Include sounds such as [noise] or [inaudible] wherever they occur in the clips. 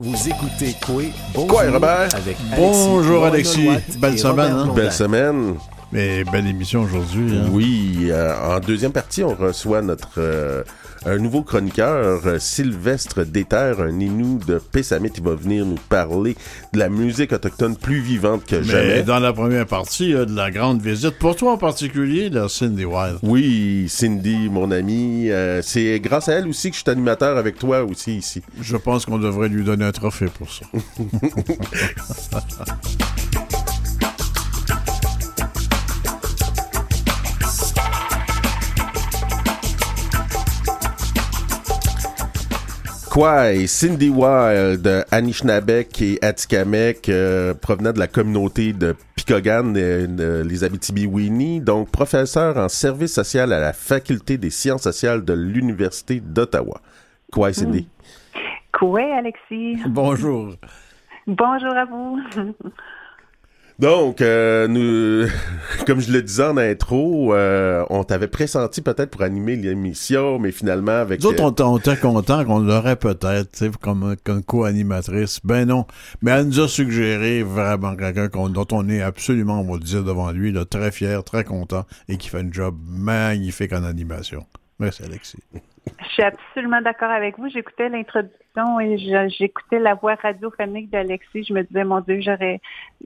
Vous écoutez Quoi? Bonjour Quoi, Robert? Avec Bonjour, Alexis. Alexis. Belle semaine, hein? Belle semaine. Mais belle émission aujourd'hui. Hein? Oui, euh, en deuxième partie, on reçoit notre euh, un nouveau chroniqueur, euh, Sylvestre Déterre, un Inou de Pessamit. Il va venir nous parler de la musique autochtone plus vivante que Mais jamais. dans la première partie, de la grande visite. Pour toi en particulier, la Cindy Wild. Oui, Cindy, mon amie, euh, c'est grâce à elle aussi que je suis animateur avec toi aussi ici. Je pense qu'on devrait lui donner un trophée pour ça. [laughs] Quoi, Cindy Wild, Anishinabek et Atikamek, euh, provenant de la communauté de Picogan, euh, les Abitibi-Winnie, donc professeur en service social à la Faculté des sciences sociales de l'Université d'Ottawa. Quoi, Cindy? Quoi, Alexis? Bonjour. Bonjour à vous. [laughs] Donc, euh, nous, [laughs] comme je le disais en intro, euh, on t'avait pressenti peut-être pour animer l'émission, mais finalement avec... Nous autres, euh, on, était contents qu'on l'aurait peut-être, comme, comme co-animatrice. Ben non. Mais elle nous a suggéré vraiment quelqu'un qu'on- dont on est absolument, on va le dire devant lui, là, très fier, très content et qui fait un job magnifique en animation. Merci, Alexis. Je suis absolument d'accord avec vous. J'écoutais l'introduction et j'écoutais la voix radiophonique d'Alexis. Je me disais, mon Dieu, j'aurais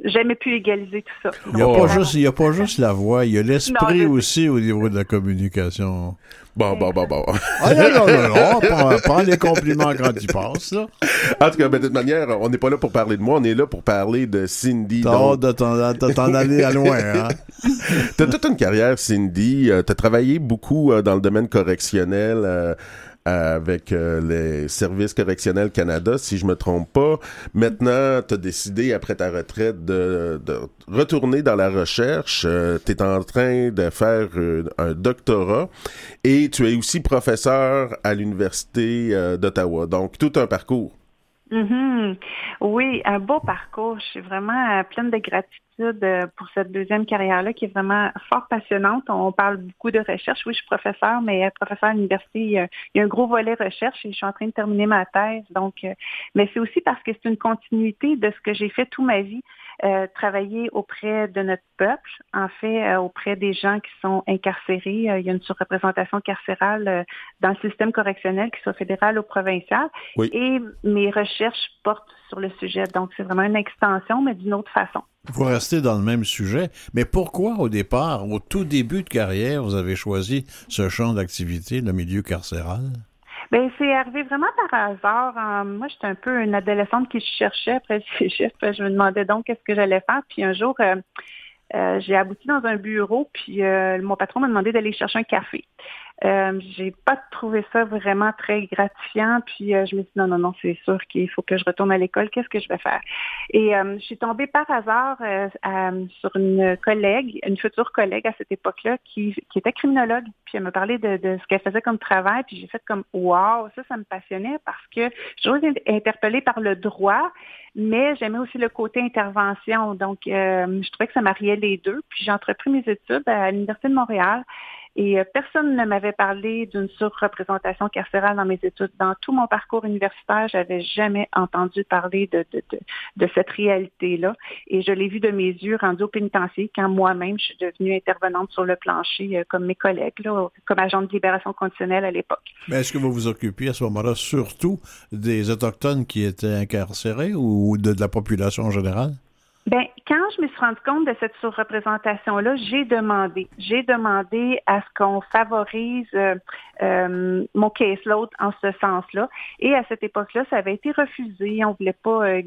jamais pu égaliser tout ça. Il n'y a, pas juste- il y a pas juste la voix, il y a l'esprit aussi au niveau de la communication. Bon, bon, bon, bon. Ah non, non, non, non, prends, prends les compliments quand ils passent, là. En tout cas, ben, de toute manière, on n'est pas là pour parler de moi, on est là pour parler de Cindy. T'as donc- hâte de t'en, de t'en [laughs] aller à loin, hein? T'as toute une carrière, Cindy. Euh, T'as travaillé beaucoup euh, dans le domaine correctionnel euh, avec euh, les services correctionnels Canada, si je me trompe pas. Maintenant, t'as décidé, après ta retraite, de, de retourner dans la recherche. Euh, T'es en train de faire euh, un doctorat et tu es aussi professeur à l'Université euh, d'Ottawa. Donc, tout un parcours. Mhm. Oui, un beau parcours. Je suis vraiment euh, pleine de gratitude euh, pour cette deuxième carrière-là qui est vraiment fort passionnante. On parle beaucoup de recherche. Oui, je suis professeur, mais euh, professeur à l'université, il y, a, un gros volet recherche et je suis en train de terminer ma thèse. Donc, euh, mais c'est aussi parce que c'est une continuité de ce que j'ai fait toute ma vie. Euh, travailler auprès de notre peuple, en fait, euh, auprès des gens qui sont incarcérés. Euh, il y a une surreprésentation carcérale euh, dans le système correctionnel, qu'il soit fédéral ou provincial. Oui. Et mes recherches portent sur le sujet. Donc, c'est vraiment une extension, mais d'une autre façon. Vous restez dans le même sujet, mais pourquoi au départ, au tout début de carrière, vous avez choisi ce champ d'activité, le milieu carcéral? Ben, c'est arrivé vraiment par hasard. Euh, moi, j'étais un peu une adolescente qui cherchait après le [laughs] cégep. Je me demandais donc qu'est-ce que j'allais faire. Puis un jour, euh, euh, j'ai abouti dans un bureau, puis euh, mon patron m'a demandé d'aller chercher un café. Euh, j'ai pas trouvé ça vraiment très gratifiant, puis euh, je me suis dit non, non, non, c'est sûr qu'il faut que je retourne à l'école, qu'est-ce que je vais faire? Et euh, je suis tombée par hasard euh, sur une collègue, une future collègue à cette époque-là, qui, qui était criminologue, puis elle me parlait de, de ce qu'elle faisait comme travail, puis j'ai fait comme wow, ça, ça me passionnait parce que je suis interpellée par le droit, mais j'aimais aussi le côté intervention. Donc, euh, je trouvais que ça mariait les deux. Puis j'ai entrepris mes études à l'Université de Montréal. Et euh, personne ne m'avait parlé d'une surreprésentation carcérale dans mes études. Dans tout mon parcours universitaire, j'avais jamais entendu parler de, de, cette réalité-là. Et je l'ai vu de mes yeux rendu au pénitencier quand moi-même, je suis devenue intervenante sur le plancher euh, comme mes collègues, là, comme agent de libération conditionnelle à l'époque. Mais est-ce que vous vous occupiez à ce moment-là surtout des Autochtones qui étaient incarcérés ou de, de la population en général? Ben, quand je me suis rendu compte de cette surreprésentation-là, j'ai demandé, j'ai demandé à ce qu'on favorise euh, euh, mon caseload en ce sens-là. Et à cette époque-là, ça avait été refusé. On voulait pas euh,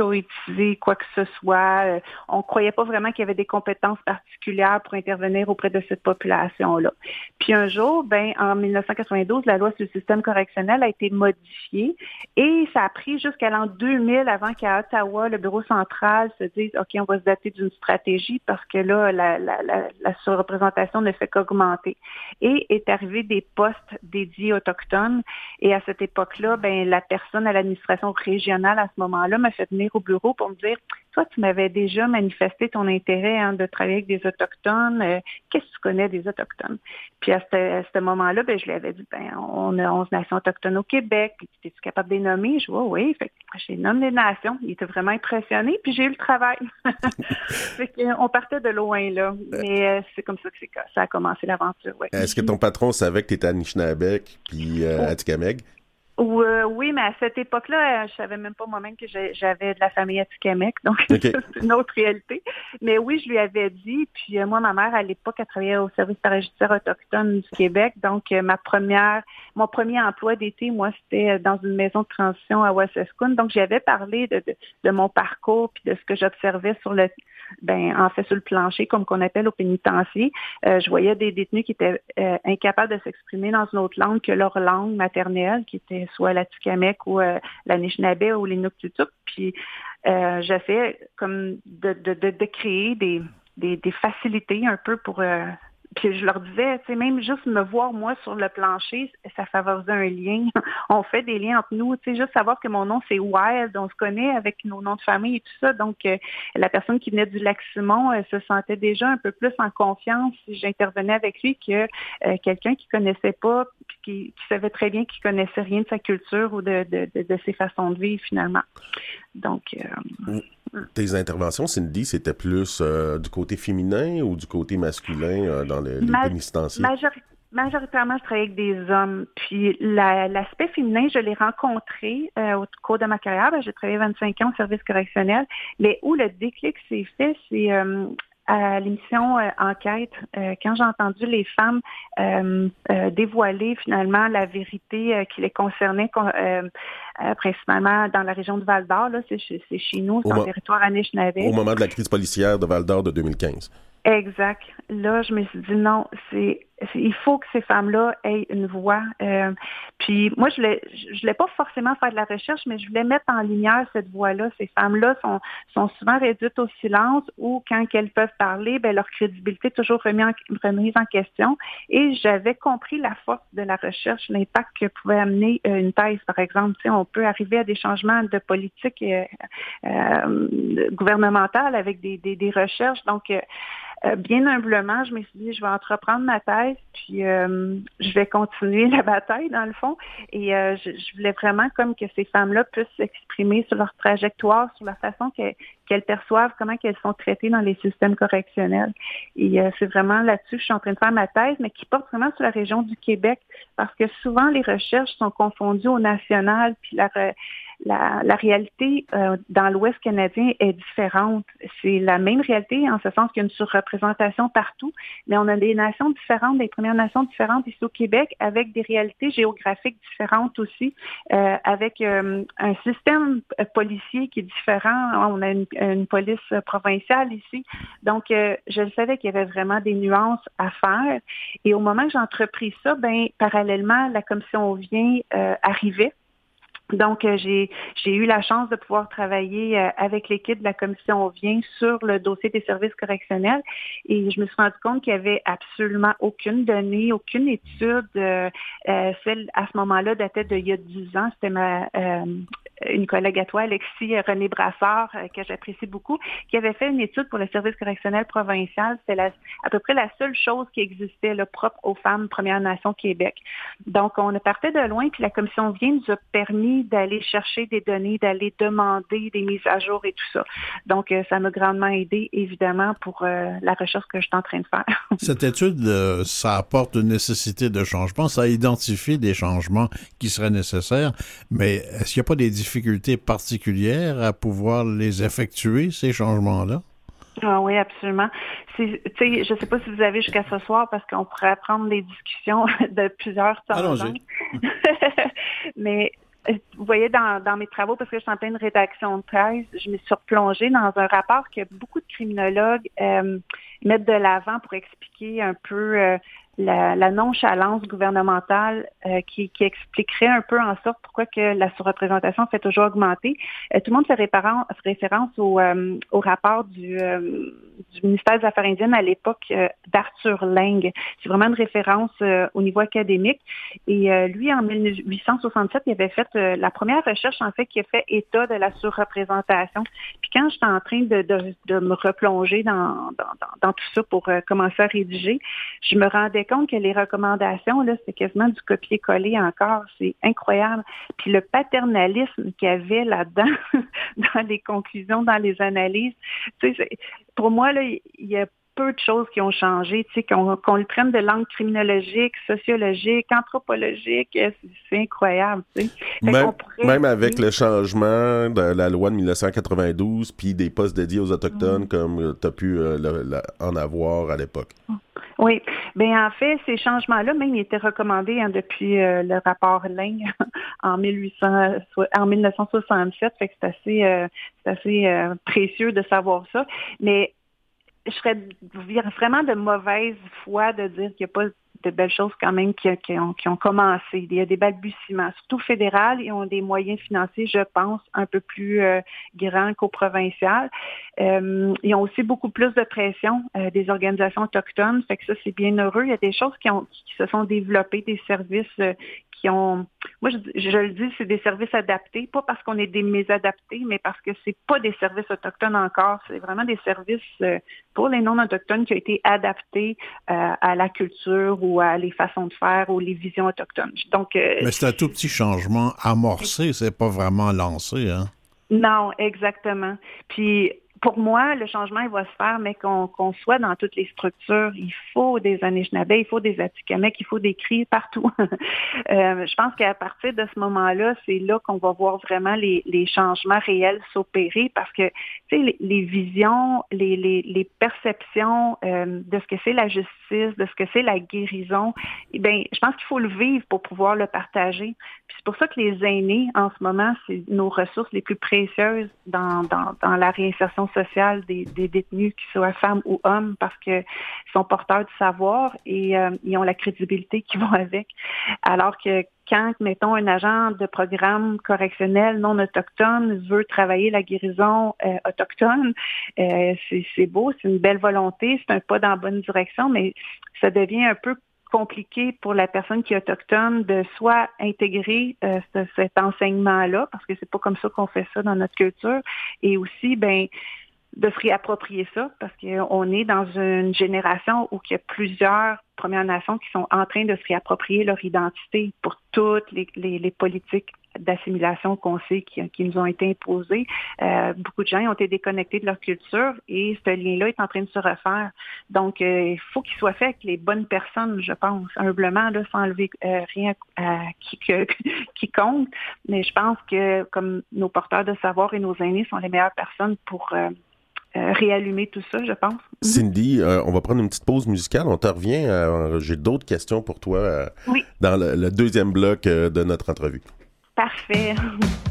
ghettoïtiser quoi que ce soit. Euh, on croyait pas vraiment qu'il y avait des compétences particulières pour intervenir auprès de cette population-là. Puis un jour, ben, en 1992, la loi sur le système correctionnel a été modifiée et ça a pris jusqu'à l'an 2000 avant qu'à Ottawa, le bureau central se dise, OK, on va se dater d'une stratégie parce que là, la, la, la, la surreprésentation ne fait qu'augmenter. Et est arrivé des postes dédiés autochtones. Et à cette époque-là, ben, la personne à l'administration régionale à ce moment-là m'a fait venir au bureau pour me dire, toi, tu m'avais déjà manifesté ton intérêt hein, de travailler avec des Autochtones. Euh, qu'est-ce que tu connais des Autochtones? Puis à ce, moment-là, ben, je lui avais dit, ben, on a 11 nations autochtones au Québec, puis es-tu capable de les nommer? Je vois, oui, fait j'ai nommé les nations. Il était vraiment impressionné, puis j'ai eu le travail. [laughs] fait on partait de loin, là. Mais euh, c'est comme ça que ça a commencé l'aventure, ouais. Est-ce que ton patron savait que tu étais à Nishnabek puis euh, à Euh, oui, mais à cette époque-là, je savais même pas moi-même que j'avais de la famille à Tikamek, [laughs] donc [laughs] c'est une autre réalité. Mais oui, je lui avais dit. Puis euh, moi, ma mère à l'époque, elle travaillait au service parajudiciaire autochtone du Québec, donc euh, ma première, mon premier emploi d'été, moi, c'était dans une maison de transition à Wassescoon. Donc j'avais parlé de, de, mon parcours puis de ce que j'observais sur le ben en fait sur le plancher, comme qu'on appelle au pénitencier. je voyais des détenus qui étaient incapables de s'exprimer dans une autre langue que leur langue maternelle, qui était soit la Tikamek ou euh, la Nishnabé ou l'Inuktitut. Puis euh, j'essaie comme de, de, de, créer des, des, des, facilités un peu pour euh, puis je leur disais, tu sais, même juste me voir moi sur le plancher, ça favorisait un lien. [laughs] on fait des liens entre nous, tu sais, juste savoir que mon nom c'est Wild, on se connaît avec nos noms de famille et tout ça. Donc euh, la personne qui venait du lac Simon elle se sentait déjà un peu plus en confiance si j'intervenais avec lui que euh, quelqu'un qui connaissait pas, puis qui, savait très bien qu'il connaissait rien de sa culture ou de, de, de, ses façons de vivre finalement. Donc euh, mm. Tes interventions, Cindy, c'était plus du côté féminin ou du côté masculin euh, dans les, majoritairement, je travaillais avec des hommes. Puis l'aspect féminin, je l'ai rencontré euh, au cours de ma carrière. Ben, j'ai travaillé 25 ans au service correctionnel. Mais où le déclic s'est fait, c'est à l'émission euh, Enquête, euh, quand j'ai entendu les femmes euh, dévoiler finalement la vérité qui les concernait, principalement dans la région de Val d'Or, c'est chez, nous, c'est en territoire Anishinaabe. Au moment de la crise policière de Val d'Or de 2015. Exact. Là, je me suis dit non, c'est il faut que ces femmes-là aient une voix. Euh, puis moi, je voulais, je voulais pas forcément faire de la recherche, mais je voulais mettre en lumière cette voix-là. Ces femmes-là sont, sont souvent réduites au silence ou quand elles peuvent parler, ben, leur crédibilité est toujours remise en, remise en question. Et j'avais compris la force de la recherche, l'impact que pouvait amener euh, une thèse, par exemple. Tu on peut arriver à des changements de politique euh, euh gouvernementale avec des, des, des recherches. Donc, euh, bien humblement, je me suis dit, je vais entreprendre ma thèse, puis euh, je vais continuer [laughs] la bataille, dans le fond. Et euh, je, voulais vraiment comme que ces femmes-là puissent s'exprimer sur leur trajectoire, sur la façon qu'elles perçoivent, comment qu'elles sont traitées dans les systèmes correctionnels. Et c'est vraiment là-dessus que je suis en train de faire ma thèse, mais qui porte vraiment sur la région du Québec, parce que souvent les recherches sont confondues au national, puis la la, la réalité euh, dans l'Ouest canadien est différente. C'est la même réalité en ce sens qu'il y a une surreprésentation partout, mais on a des nations différentes, des Premières Nations différentes ici au Québec, avec des réalités géographiques différentes aussi, euh, avec euh, un système policier qui est différent. On a une, une police provinciale ici. Donc, je savais qu'il y avait vraiment des nuances à faire. Et au moment que j'ai entrepris ça, ben parallèlement, la commission vient arrivait donc, euh, j'ai, eu la chance de pouvoir travailler euh, avec l'équipe de la commission Vient sur le dossier des services correctionnels et je me suis rendu compte qu'il n'y avait absolument aucune donnée, aucune étude. Euh, celle à ce moment-là datait d'il y a 10 ans. C'était ma une collègue à toi, Alexis René Brassard, que j'apprécie beaucoup, qui avait fait une étude pour le service correctionnel provincial. C'est à peu près la seule chose qui existait le propre aux femmes Première Nation Québec. Donc, on partait de loin, puis la commission Vient nous a permis d'aller chercher des données, d'aller demander des mises à jour et tout ça. Donc, euh, ça m'a grandement aidé, évidemment, pour euh, la recherche que je suis en train de faire. [laughs] Cette étude, euh, ça apporte une nécessité de changement, ça identifie des changements qui seraient nécessaires, mais est-ce qu'il n'y a pas des difficultés particulières à pouvoir les effectuer, ces changements-là? Ah oui, absolument. je ne sais pas si vous avez jusqu'à ce soir parce qu'on pourrait prendre des discussions [laughs] de plusieurs temps. [laughs] Mais vous voyez, dans, dans, mes travaux, parce que je suis en pleine rédaction de thèse, je me suis replongée dans un rapport que beaucoup de criminologues euh, mettent de l'avant pour expliquer un peu euh, la, nonchalance gouvernementale euh, qui, qui, expliquerait un peu en sorte pourquoi que la surreprésentation fait toujours augmenter. Euh, tout le monde fait référence au, euh, au rapport du, du, ministère des Affaires indiennes à l'époque d'Arthur Lang. C'est vraiment une référence au niveau académique. Et lui, en 1867, il avait fait la première recherche en fait qui a fait état de la surreprésentation, puis quand j'étais en train de, de, me replonger dans, dans, dans, tout ça pour euh, commencer à rédiger, je me rendais que les recommandations, là, c'était quasiment du copier-coller encore. C'est incroyable. Puis le paternalisme qu'il y avait là-dedans, [laughs] dans les conclusions, dans les analyses, tu sais, pour moi, là, il y a peu de choses qui ont changé, tu sais, qu'on le prenne de langue criminologique, sociologique, anthropologique, c'est incroyable, tu sais. Même, avec le changement de la loi de 1992, puis des postes dédiés aux Autochtones, mm. comme tu as pu euh, en avoir à l'époque. Oui, bien en fait, ces changements-là, même, ils étaient recommandés hein, depuis euh, le rapport Ling [laughs] en, 1800, en 1967, fait que c'est assez, euh, assez précieux de savoir ça. Mais je serais vraiment de mauvaise foi de dire qu'il n'y a pas de belles choses quand même qui, ont, qui, ont, commencé. Il y a des balbutiements, surtout fédéral, ils ont des moyens financiers, je pense, un peu plus euh, grands qu'au provincial. Euh, ils ont aussi beaucoup plus de pression euh, des organisations autochtones, fait que ça, c'est bien heureux. Il y a des choses qui, ont, qui se sont développées, des services qui ont, moi je, le dis, c'est des services adaptés, pas parce qu'on est des mésadaptés, mais parce que c'est pas des services autochtones encore, c'est vraiment des services euh, pour les non-autochtones qui ont été adaptés euh, à la culture ou à les façons de faire ou les visions autochtones. Donc, euh, mais c'est un tout petit changement amorcé, c'est pas vraiment lancé, hein? Non, exactement. Puis pour moi, le changement, il va se faire, mais qu'on soit dans toutes les structures. Il faut des Anishinaabe, il faut des Atikamekw, il faut des cris partout. [laughs] euh, je pense qu'à partir de ce moment-là, c'est là, qu'on va voir vraiment les, les changements réels s'opérer parce que, les, les, visions, les, les, les perceptions euh, de ce que c'est la justice, de ce que c'est la guérison, eh je pense qu'il faut le vivre pour pouvoir le partager. Puis c'est pour ça que les aînés, en ce moment, c'est nos ressources les plus précieuses dans, dans, dans la réinsertion sociale des, détenus, qu'ils soient femmes ou hommes, parce qu'ils sont porteurs de savoir et euh, ils ont la crédibilité qui va avec. Alors que quand, mettons, un agent de programme correctionnel non autochtone veut travailler la guérison euh, autochtone, euh, c'est beau, c'est une belle volonté, c'est un pas dans la bonne direction, mais ça devient un peu compliqué pour la personne qui est autochtone de soit intégrer cet enseignement-là, parce que c'est pas comme ça qu'on fait ça dans notre culture, et aussi, ben, de se réapproprier ça parce qu'on est dans une génération où il y a plusieurs Premières Nations qui sont en train de se réapproprier leur identité pour toutes les, les, politiques d'assimilation qu'on sait qui, qui, nous ont été imposées. Euh, beaucoup de gens ont été déconnectés de leur culture et ce lien-là est en train de se refaire. Donc, euh, il faut qu'il soit fait avec les bonnes personnes, je pense, humblement, là, sans enlever euh, rien à, qui, quiconque. [laughs] Mais je pense que comme nos porteurs de savoir et nos aînés sont les meilleures personnes pour euh, réallumer tout ça, je pense. Mhm. Cindy, euh, on va prendre une petite pause musicale. On te revient. Euh, j'ai d'autres questions pour toi dans le, deuxième bloc de notre entrevue. Parfait. [laughs]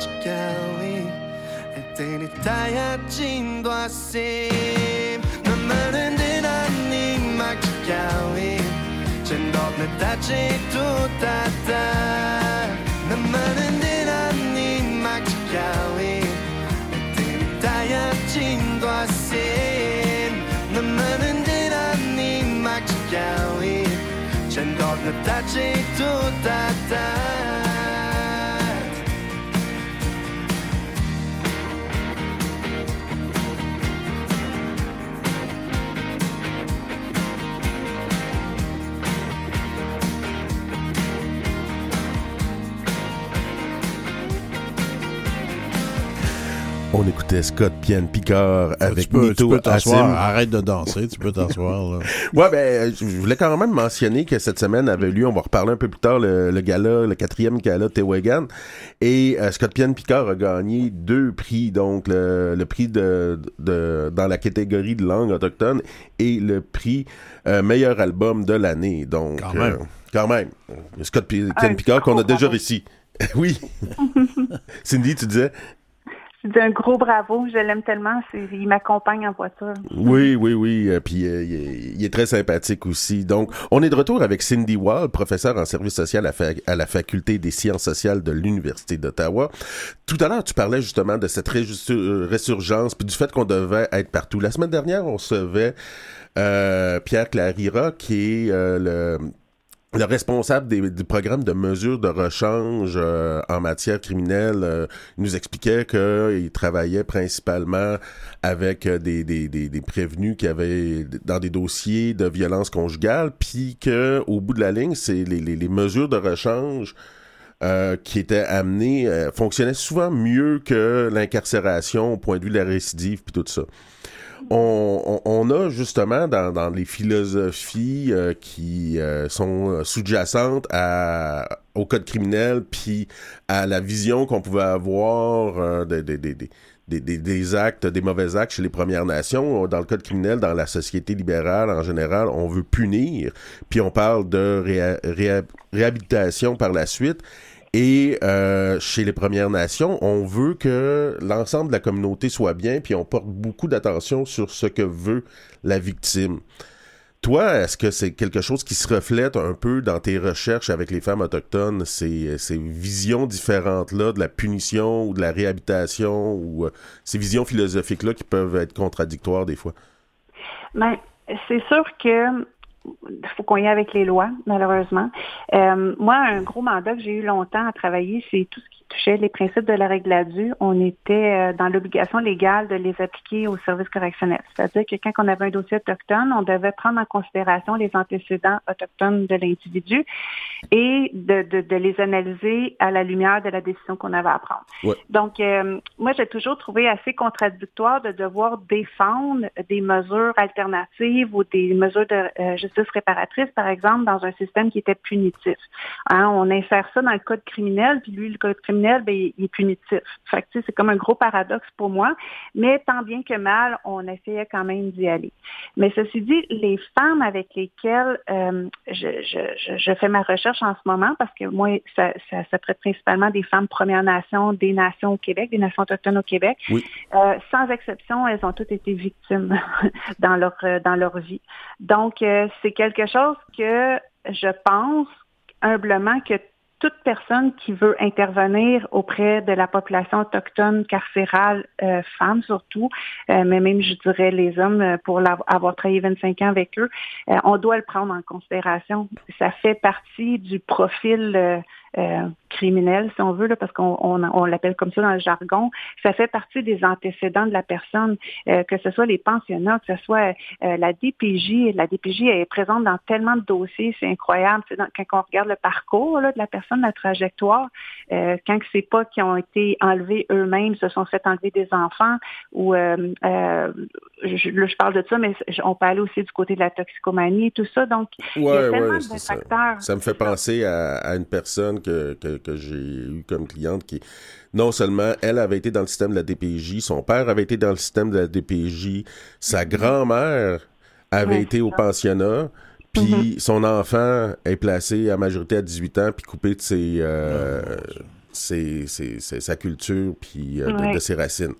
te quero e eternidade agindo assim Na merendina anima te quero e Tendo a metade do tata Na merendina anima te quero e Eternidade agindo assim Na merendina anima te quero e Tendo a metade do tata écoutait Scott Pienne Picard avec tu peux, Nito tu peux t'asseoir, Assim. arrête de danser, tu peux t'asseoir. là. [laughs] Ouais, ben, je voulais quand même mentionner que cette semaine avait lieu, on va reparler un peu plus tard, le, le gala, le quatrième gala Tewagan. Et euh, Scott Pienne Picard a gagné deux prix, donc le, le prix de, de dans la catégorie de langue autochtone et le prix euh, meilleur album de l'année. Donc, Quand même. euh, quand même. Scott Pi- Ah, Picard qu'on a déjà réussi. [laughs] oui. [laughs] Cindy, tu disais? Je dis un gros bravo, je l'aime tellement, il m'accompagne en voiture. Oui, oui, oui. euh, puis euh, il, est, il est très sympathique aussi. Donc, on est de retour avec Cindy Wall, professeure en service social à, la Faculté des sciences sociales de l'Université d'Ottawa. Tout à l'heure, tu parlais justement de cette euh, résurgence, puis du fait qu'on devait être partout. La semaine dernière, on recevait euh, Pierre Clarira, qui est euh, le le responsable des, du programme de mesures de rechange euh, en matière criminelle euh, nous expliquait qu'il travaillait principalement avec euh, des, des, des, des prévenus qui avaient dans des dossiers de violence conjugale, puis que au bout de la ligne, c'est les, les, les mesures de rechange euh, qui étaient amenées euh, fonctionnaient souvent mieux que l'incarcération au point de vue de la récidive puis tout ça on, on, a justement dans, les philosophies euh, qui euh, sont sous-jacentes au code criminel, puis à la vision qu'on pouvait avoir euh, des, des, des, des, des, des actes, des mauvais actes chez les Premières Nations. Dans le code criminel, dans la société libérale en général, on veut punir, puis on parle de réha- réha- réhabilitation par la suite. Et euh, chez les Premières Nations, on veut que l'ensemble de la communauté soit bien, puis on porte beaucoup d'attention sur ce que veut la victime. Toi, est-ce que c'est quelque chose qui se reflète un peu dans tes recherches avec les femmes autochtones, ces, ces visions différentes-là de la punition ou de la réhabilitation ou euh, ces visions philosophiques-là qui peuvent être contradictoires des fois? Ben, c'est sûr que faut qu'on y aille avec les lois, malheureusement. Euh, moi, un gros mandat que j'ai eu longtemps à travailler, c'est tout ce qui touchait les principes de la règle à due. On était euh, dans l'obligation légale de les appliquer au service correctionnel. C'est-à-dire que quand on avait un dossier autochtone, on devait prendre en considération les antécédents autochtones de l'individu et de, de, de, les analyser à la lumière de la décision qu'on avait à prendre. Ouais. Donc, euh, moi, j'ai toujours trouvé assez contradictoire de devoir défendre des mesures alternatives ou des mesures de euh, justice réparatrice, par exemple, dans un système qui était punitif. Hein, on insère ça dans le code criminel, puis lui, le code criminel, ben, il, est punitif. Fait que, c'est comme un gros paradoxe pour moi, mais tant bien que mal, on essayait quand même d'y aller. Mais ceci dit, les femmes avec lesquelles euh, je, je, je, fais ma recherche en ce moment, parce que moi, ça, ça, ça traite principalement des femmes Premières Nations, des nations au Québec, des nations autochtones au Québec. Oui. Euh, sans exception, elles ont toutes été victimes [laughs] dans leur dans leur vie. Donc, euh, c'est quelque chose que je pense humblement que toute personne qui veut intervenir auprès de la population autochtone carcérale, euh, femmes surtout, euh, mais même je dirais les hommes euh, pour avoir travaillé 25 ans avec eux, on doit le prendre en considération. Ça fait partie du profil euh, criminel, si on veut, là, parce qu'on on, l'appelle comme ça dans le jargon, ça fait partie des antécédents de la personne, euh, que ce soit les pensionnats, que ce soit euh, la DPJ. La DPJ est présente dans tellement de dossiers, c'est incroyable. Dans, quand on regarde le parcours là, de la personne, la trajectoire, euh, quand c'est pas qui ont été enlevés eux-mêmes, se sont fait enlever des enfants, ou je, je, parle de ça, mais on peut aller aussi du côté de la toxicomanie et tout ça. Donc, il y a tellement de facteurs. Ça. me fait penser à, à une personne que, que que j'ai eu comme cliente qui, non seulement elle avait été dans le système de la DPJ, son père avait été dans le système de la DPJ, sa grand-mère avait été au pensionnat, puis mm-hmm. son enfant est placé à majorité à 18 ans, puis coupé de ses, euh, ah, sa culture, puis euh, de, ses racines.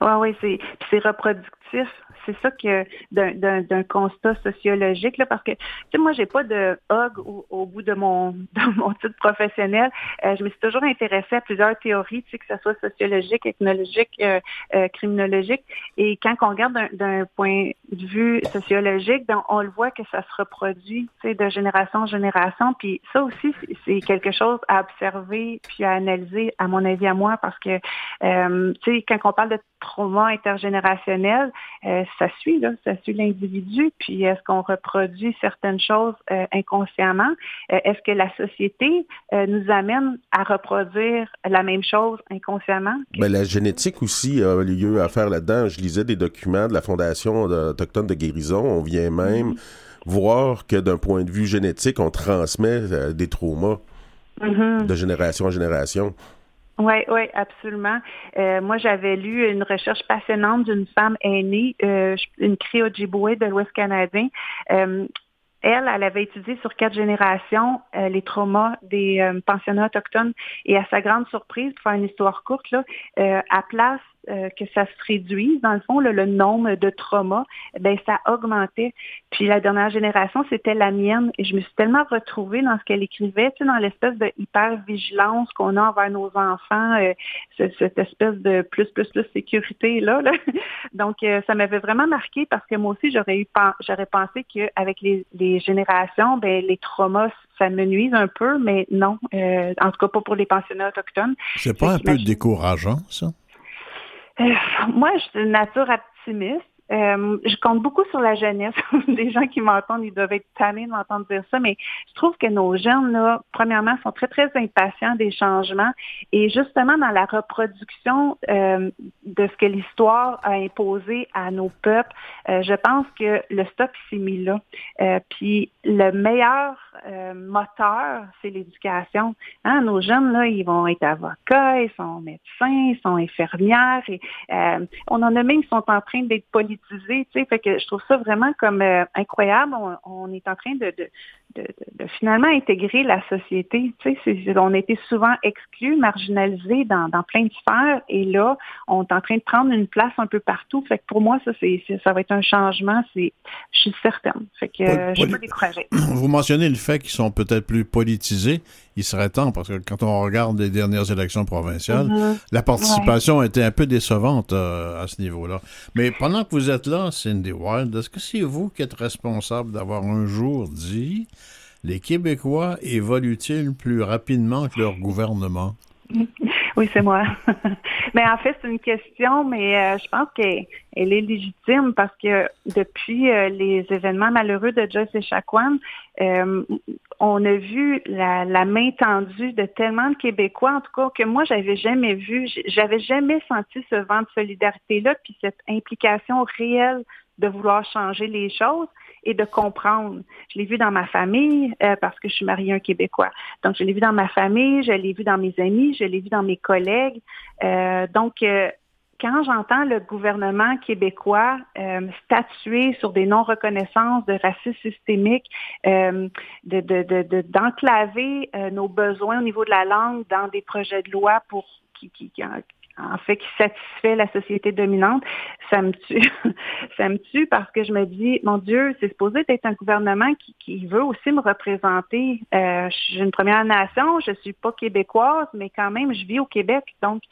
Oui, oui, c'est reproductif yes c'est ça que d'un constat sociologique, là, parce que tu sais, moi, j'ai pas de hug au, bout de mon, [laughs] de mon titre professionnel. Euh, je me suis toujours intéressée à plusieurs théories, tu sais, que ce soit sociologique, ethnologique, euh, euh, criminologique. Et quand on regarde d'un point de vue sociologique, ben, on le voit que ça se reproduit, tu sais, de génération en génération. Puis ça aussi, c'est quelque chose à observer puis à analyser, à mon avis, à moi, parce que, tu sais, quand on parle de trauma intergénérationnel, ça suit, là, ça suit l'individu, puis est-ce qu'on reproduit certaines choses euh, inconsciemment? Euh, est-ce que la société euh, nous amène à reproduire la même chose inconsciemment? Ben, la génétique aussi a lieu à faire là-dedans. Je lisais des documents de la Fondation autochtone de guérison. On vient même mm-hmm. voir que d'un point de vue génétique, on transmet des traumas mm-hmm. de génération en génération. Oui, oui, absolument. Euh, moi, j'avais lu une recherche passionnante d'une femme aînée, euh, une crée de l'Ouest canadien. Euh, elle, elle avait étudié sur quatre générations les traumas des pensionnats autochtones et à sa grande surprise, pour faire une histoire courte, là, à place euh, que ça se réduise, dans le fond, le nombre de traumas, ben ça augmentait. Puis la dernière génération, c'était la mienne. Et je me suis tellement retrouvée dans ce qu'elle écrivait, tu sais, dans l'espèce de hyper-vigilance qu'on a envers nos enfants, euh, cette espèce de plus, plus, plus sécurité là. [laughs] Donc, euh, ça m'avait vraiment marqué parce que moi aussi, j'aurais eu j'aurais pensé qu'avec les, les générations, ben les traumas ça me nuise un peu, mais non, en tout cas pas pour les pensionnats autochtones. C'est pas un peu décourageant, ça? Euh, moi, je suis de nature optimiste. Euh, je compte beaucoup sur la jeunesse. [laughs] Des gens qui m'entendent, ils doivent être tannés de m'entendre dire ça, mais je trouve que nos jeunes, là, premièrement, sont très, très impatients des changements. Et justement, dans la reproduction euh, de ce que l'histoire a imposé à nos peuples, je pense que le stop s'est mis là. puis le meilleur euh, moteur, c'est l'éducation. Hein, nos jeunes, là, ils vont être avocats, ils sont médecins, ils sont infirmières. Et, euh, on en a même qui sont en train d'être fait que je trouve ça vraiment comme euh, incroyable. On, est en train de, de, finalement intégrer la société. Tu sais, on a été souvent exclus, marginalisés dans, dans plein de sphères, et là, on est en train de prendre une place un peu partout. Fait que pour moi, ça, c'est, ça va être un changement. C'est, je suis certaine. Fait que je suis pas découragée. [clears throat] Vous mentionnez le fait qu'ils sont peut-être plus politisés. Il serait temps, parce que quand on regarde les dernières élections provinciales, mm-hmm. la participation était un peu décevante euh, à ce niveau-là. Mais pendant que vous êtes là, Cindy Wild, est-ce que c'est vous qui êtes responsable d'avoir un jour dit les Québécois évoluent-ils plus rapidement que leur gouvernement? [laughs] Oui, c'est moi. [laughs] mais en fait, c'est une question, mais euh, je pense qu'elle est légitime parce que depuis euh, les événements malheureux de Joyce et Chacuan, euh, on a vu la, main tendue de tellement de Québécois, en tout cas, que moi, j'avais jamais vu, j'avais jamais senti ce vent de solidarité-là, puis cette implication réelle de vouloir changer les choses et de comprendre. Je l'ai vu dans ma famille euh, parce que je suis mariée à un Québécois. Donc, je l'ai vu dans ma famille, je l'ai vu dans mes amis, je l'ai vu dans mes collègues. Euh, donc, euh, quand j'entends le gouvernement québécois statuer sur des non-reconnaissances de racisme systémique, de, d'enclaver nos besoins au niveau de la langue dans des projets de loi pour qui, qui, en fait, qui satisfait la société dominante, ça me tue. [laughs] ça me tue parce que je me dis, mon Dieu, c'est supposé être un gouvernement qui, veut aussi me représenter. Euh, je suis une Première Nation, je suis pas québécoise, mais quand même, je vis au Québec. Donc,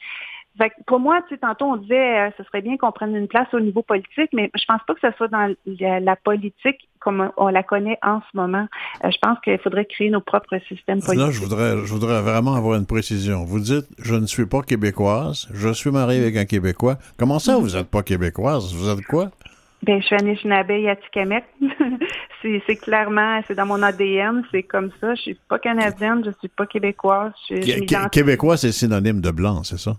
pour moi, tu sais, tantôt on disait euh, ce serait bien qu'on prenne une place au niveau politique, mais je pense pas que ce soit dans la, politique comme on la connaît en ce moment. Euh, je pense qu'il faudrait créer nos propres systèmes politiques. Là, je voudrais, je voudrais vraiment avoir une précision. Vous dites, je ne suis pas québécoise, je suis mariée avec un Québécois. Comment ça, vous n'êtes pas québécoise? Vous êtes quoi? Ben, je suis Anishinaabe Atikamek. [laughs] c'est clairement, c'est dans mon ADN, c'est comme ça. Je suis pas canadienne, je suis pas québécoise. Je, Québécois, c'est synonyme de blanc, c'est ça?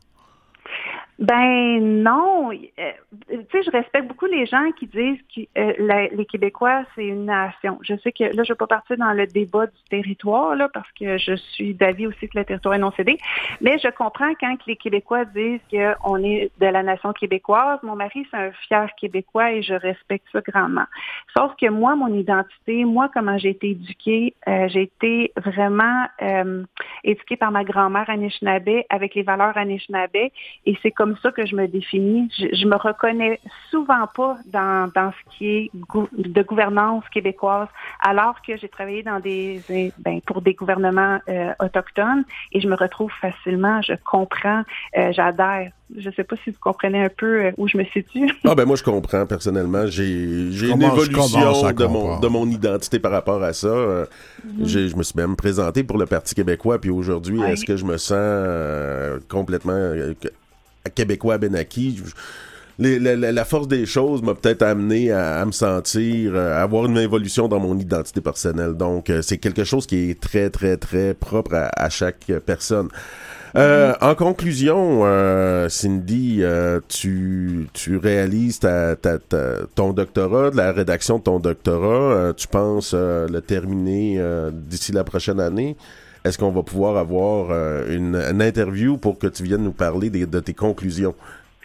Ben non. Euh, tu sais, je respecte beaucoup les gens qui disent que euh, les Québécois, c'est une nation. Je sais que là, je ne vais pas partir dans le débat du territoire, là, parce que je suis d'avis aussi que le territoire est non cédé. Mais je comprends quand les Québécois disent qu'on est de la nation québécoise. Mon mari, c'est un fier Québécois et je respecte ça grandement. Sauf que moi, mon identité, moi, comment j'ai été éduquée, euh, j'ai été vraiment éduquée par ma grand-mère Anishinaabe avec les valeurs Anishinaabe. Et c'est comme ça que je me définis. Je, je me reconnais souvent pas dans, dans ce qui est de gouvernance québécoise, alors que j'ai travaillé dans des ben, pour des gouvernements euh, autochtones et je me retrouve facilement, je comprends, euh, j'adhère. Je sais pas si vous comprenez un peu euh, où je me situe. [laughs] Ah ben moi je comprends personnellement. J'ai j'ai une évolution de mon de mon identité par rapport à ça. Mhm. Je me suis même présenté pour le Parti québécois puis aujourd'hui est-ce que je me sens complètement québécois Benaki. la, force des choses m'a peut-être amené à, me sentir, euh, à avoir une évolution dans mon identité personnelle. Donc, euh, c'est quelque chose qui est très, très, très propre à, chaque personne. Euh, en conclusion, Cindy, tu, tu réalises ta, ton doctorat, la rédaction de ton doctorat. tu penses le terminer d'ici la prochaine année? Est-ce qu'on va pouvoir avoir euh, une, interview pour que tu viennes nous parler de tes conclusions?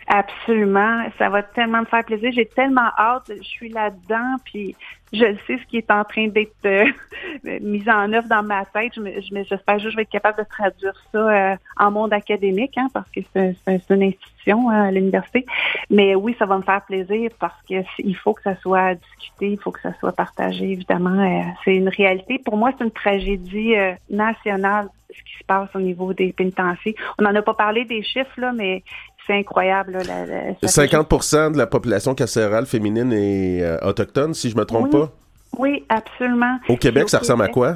Absolument. Ça va tellement me faire plaisir. J'ai tellement hâte. Je suis là-dedans, puis je sais ce qui est en train d'être euh, mis en œuvre dans ma tête. J'espère juste que je vais être capable de traduire ça euh, en monde académique, hein, parce que c'est une institution hein, à l'université. Mais oui, ça va me faire plaisir parce que il faut que ça soit discuté, il faut que ça soit partagé. Évidemment, euh, c'est une réalité. Pour moi, c'est une tragédie nationale ce qui se passe au niveau des pénitenciers. On n'en a pas parlé des chiffres là, mais c'est incroyable. 50 de la population carcérale féminine est euh, autochtone, si je me trompe pas? Oui, absolument. Au Québec, ça ressemble à quoi?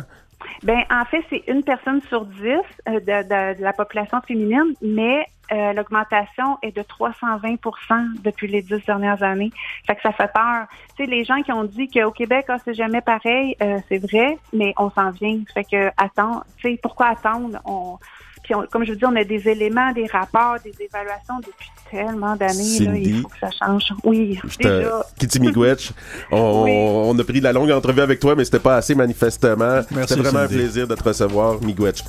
Ben, en fait, c'est une personne sur dix euh, de, la population féminine, mais euh, l'augmentation est de 320% depuis les dix dernières années. Fait que ça fait peur. Tu sais, les gens qui ont dit qu'au Québec, ah, c'est jamais pareil, c'est vrai, mais on s'en vient. Fait que attends, tu sais, pourquoi attendre? On, puis, comme je vous dis, on a des éléments, des rapports, des évaluations depuis tellement d'années. Il faut que ça change. Oui, déjà. Kitty Miigwech, [laughs] on, a pris la longue entrevue avec toi, mais c'était pas assez manifestement. C'était vraiment un plaisir de te recevoir, Miigwech.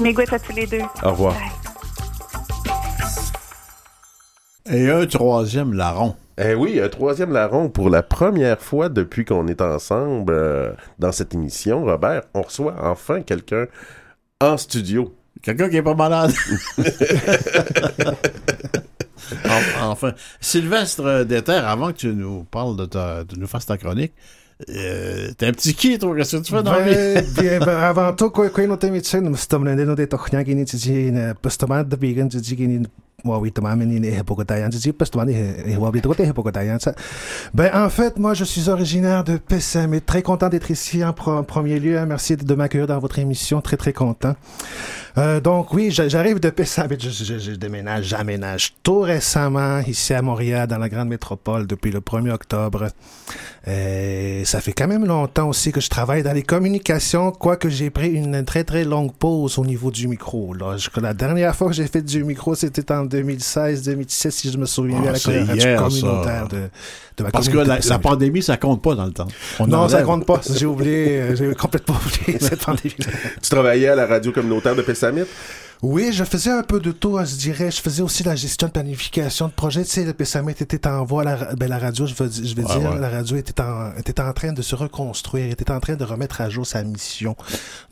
Miigwech à tous les deux. Au revoir. Et un troisième larron. Eh oui, un troisième larron pour la première fois depuis qu'on est ensemble euh, dans cette émission. Robert, on reçoit enfin quelqu'un en studio. Quelqu'un qui est pas malade. [laughs] enfin, Sylvestre Déter, avant que tu nous parles de ta, de nous fasses ta chronique, euh, t'es un petit qui, toi, qu'est-ce que tu fais dans la vie? [laughs] Ben, avant tout, quoi, quoi, notre médecin, nous sommes dans des tochniens qui nous disent, ben, en fait, moi, je suis originaire de Pessem et très content d'être ici en, premier lieu. Merci de m'accueillir dans votre émission. Très, très content. Euh, donc, oui, j'arrive de je, je, je, déménage, j'aménage tout récemment ici à Montréal, dans la grande métropole, depuis le 1er octobre. Et ça fait quand même longtemps aussi que je travaille dans les communications, quoique j'ai pris une très, très longue pause au niveau du micro. Là. La dernière fois que j'ai fait du micro, c'était en 2016-2017, si je me souviens, à la ah, communautaire de, de ma Parce que la, pandémie, ça compte pas dans le temps. non, ça compte pas. J'ai oublié, euh, j'ai complètement [laughs] oublié cette [laughs] pandémie. tu travaillais à la radio communautaire de Pessamit? Oui, je faisais un peu de tout, je dirais. Je faisais aussi la gestion de planification de projet. Tu sais, le PSAMET était en voie, la, ben, la radio, je veux, je vais dire, la radio était en, était en train de se reconstruire, était en train de remettre à jour sa mission.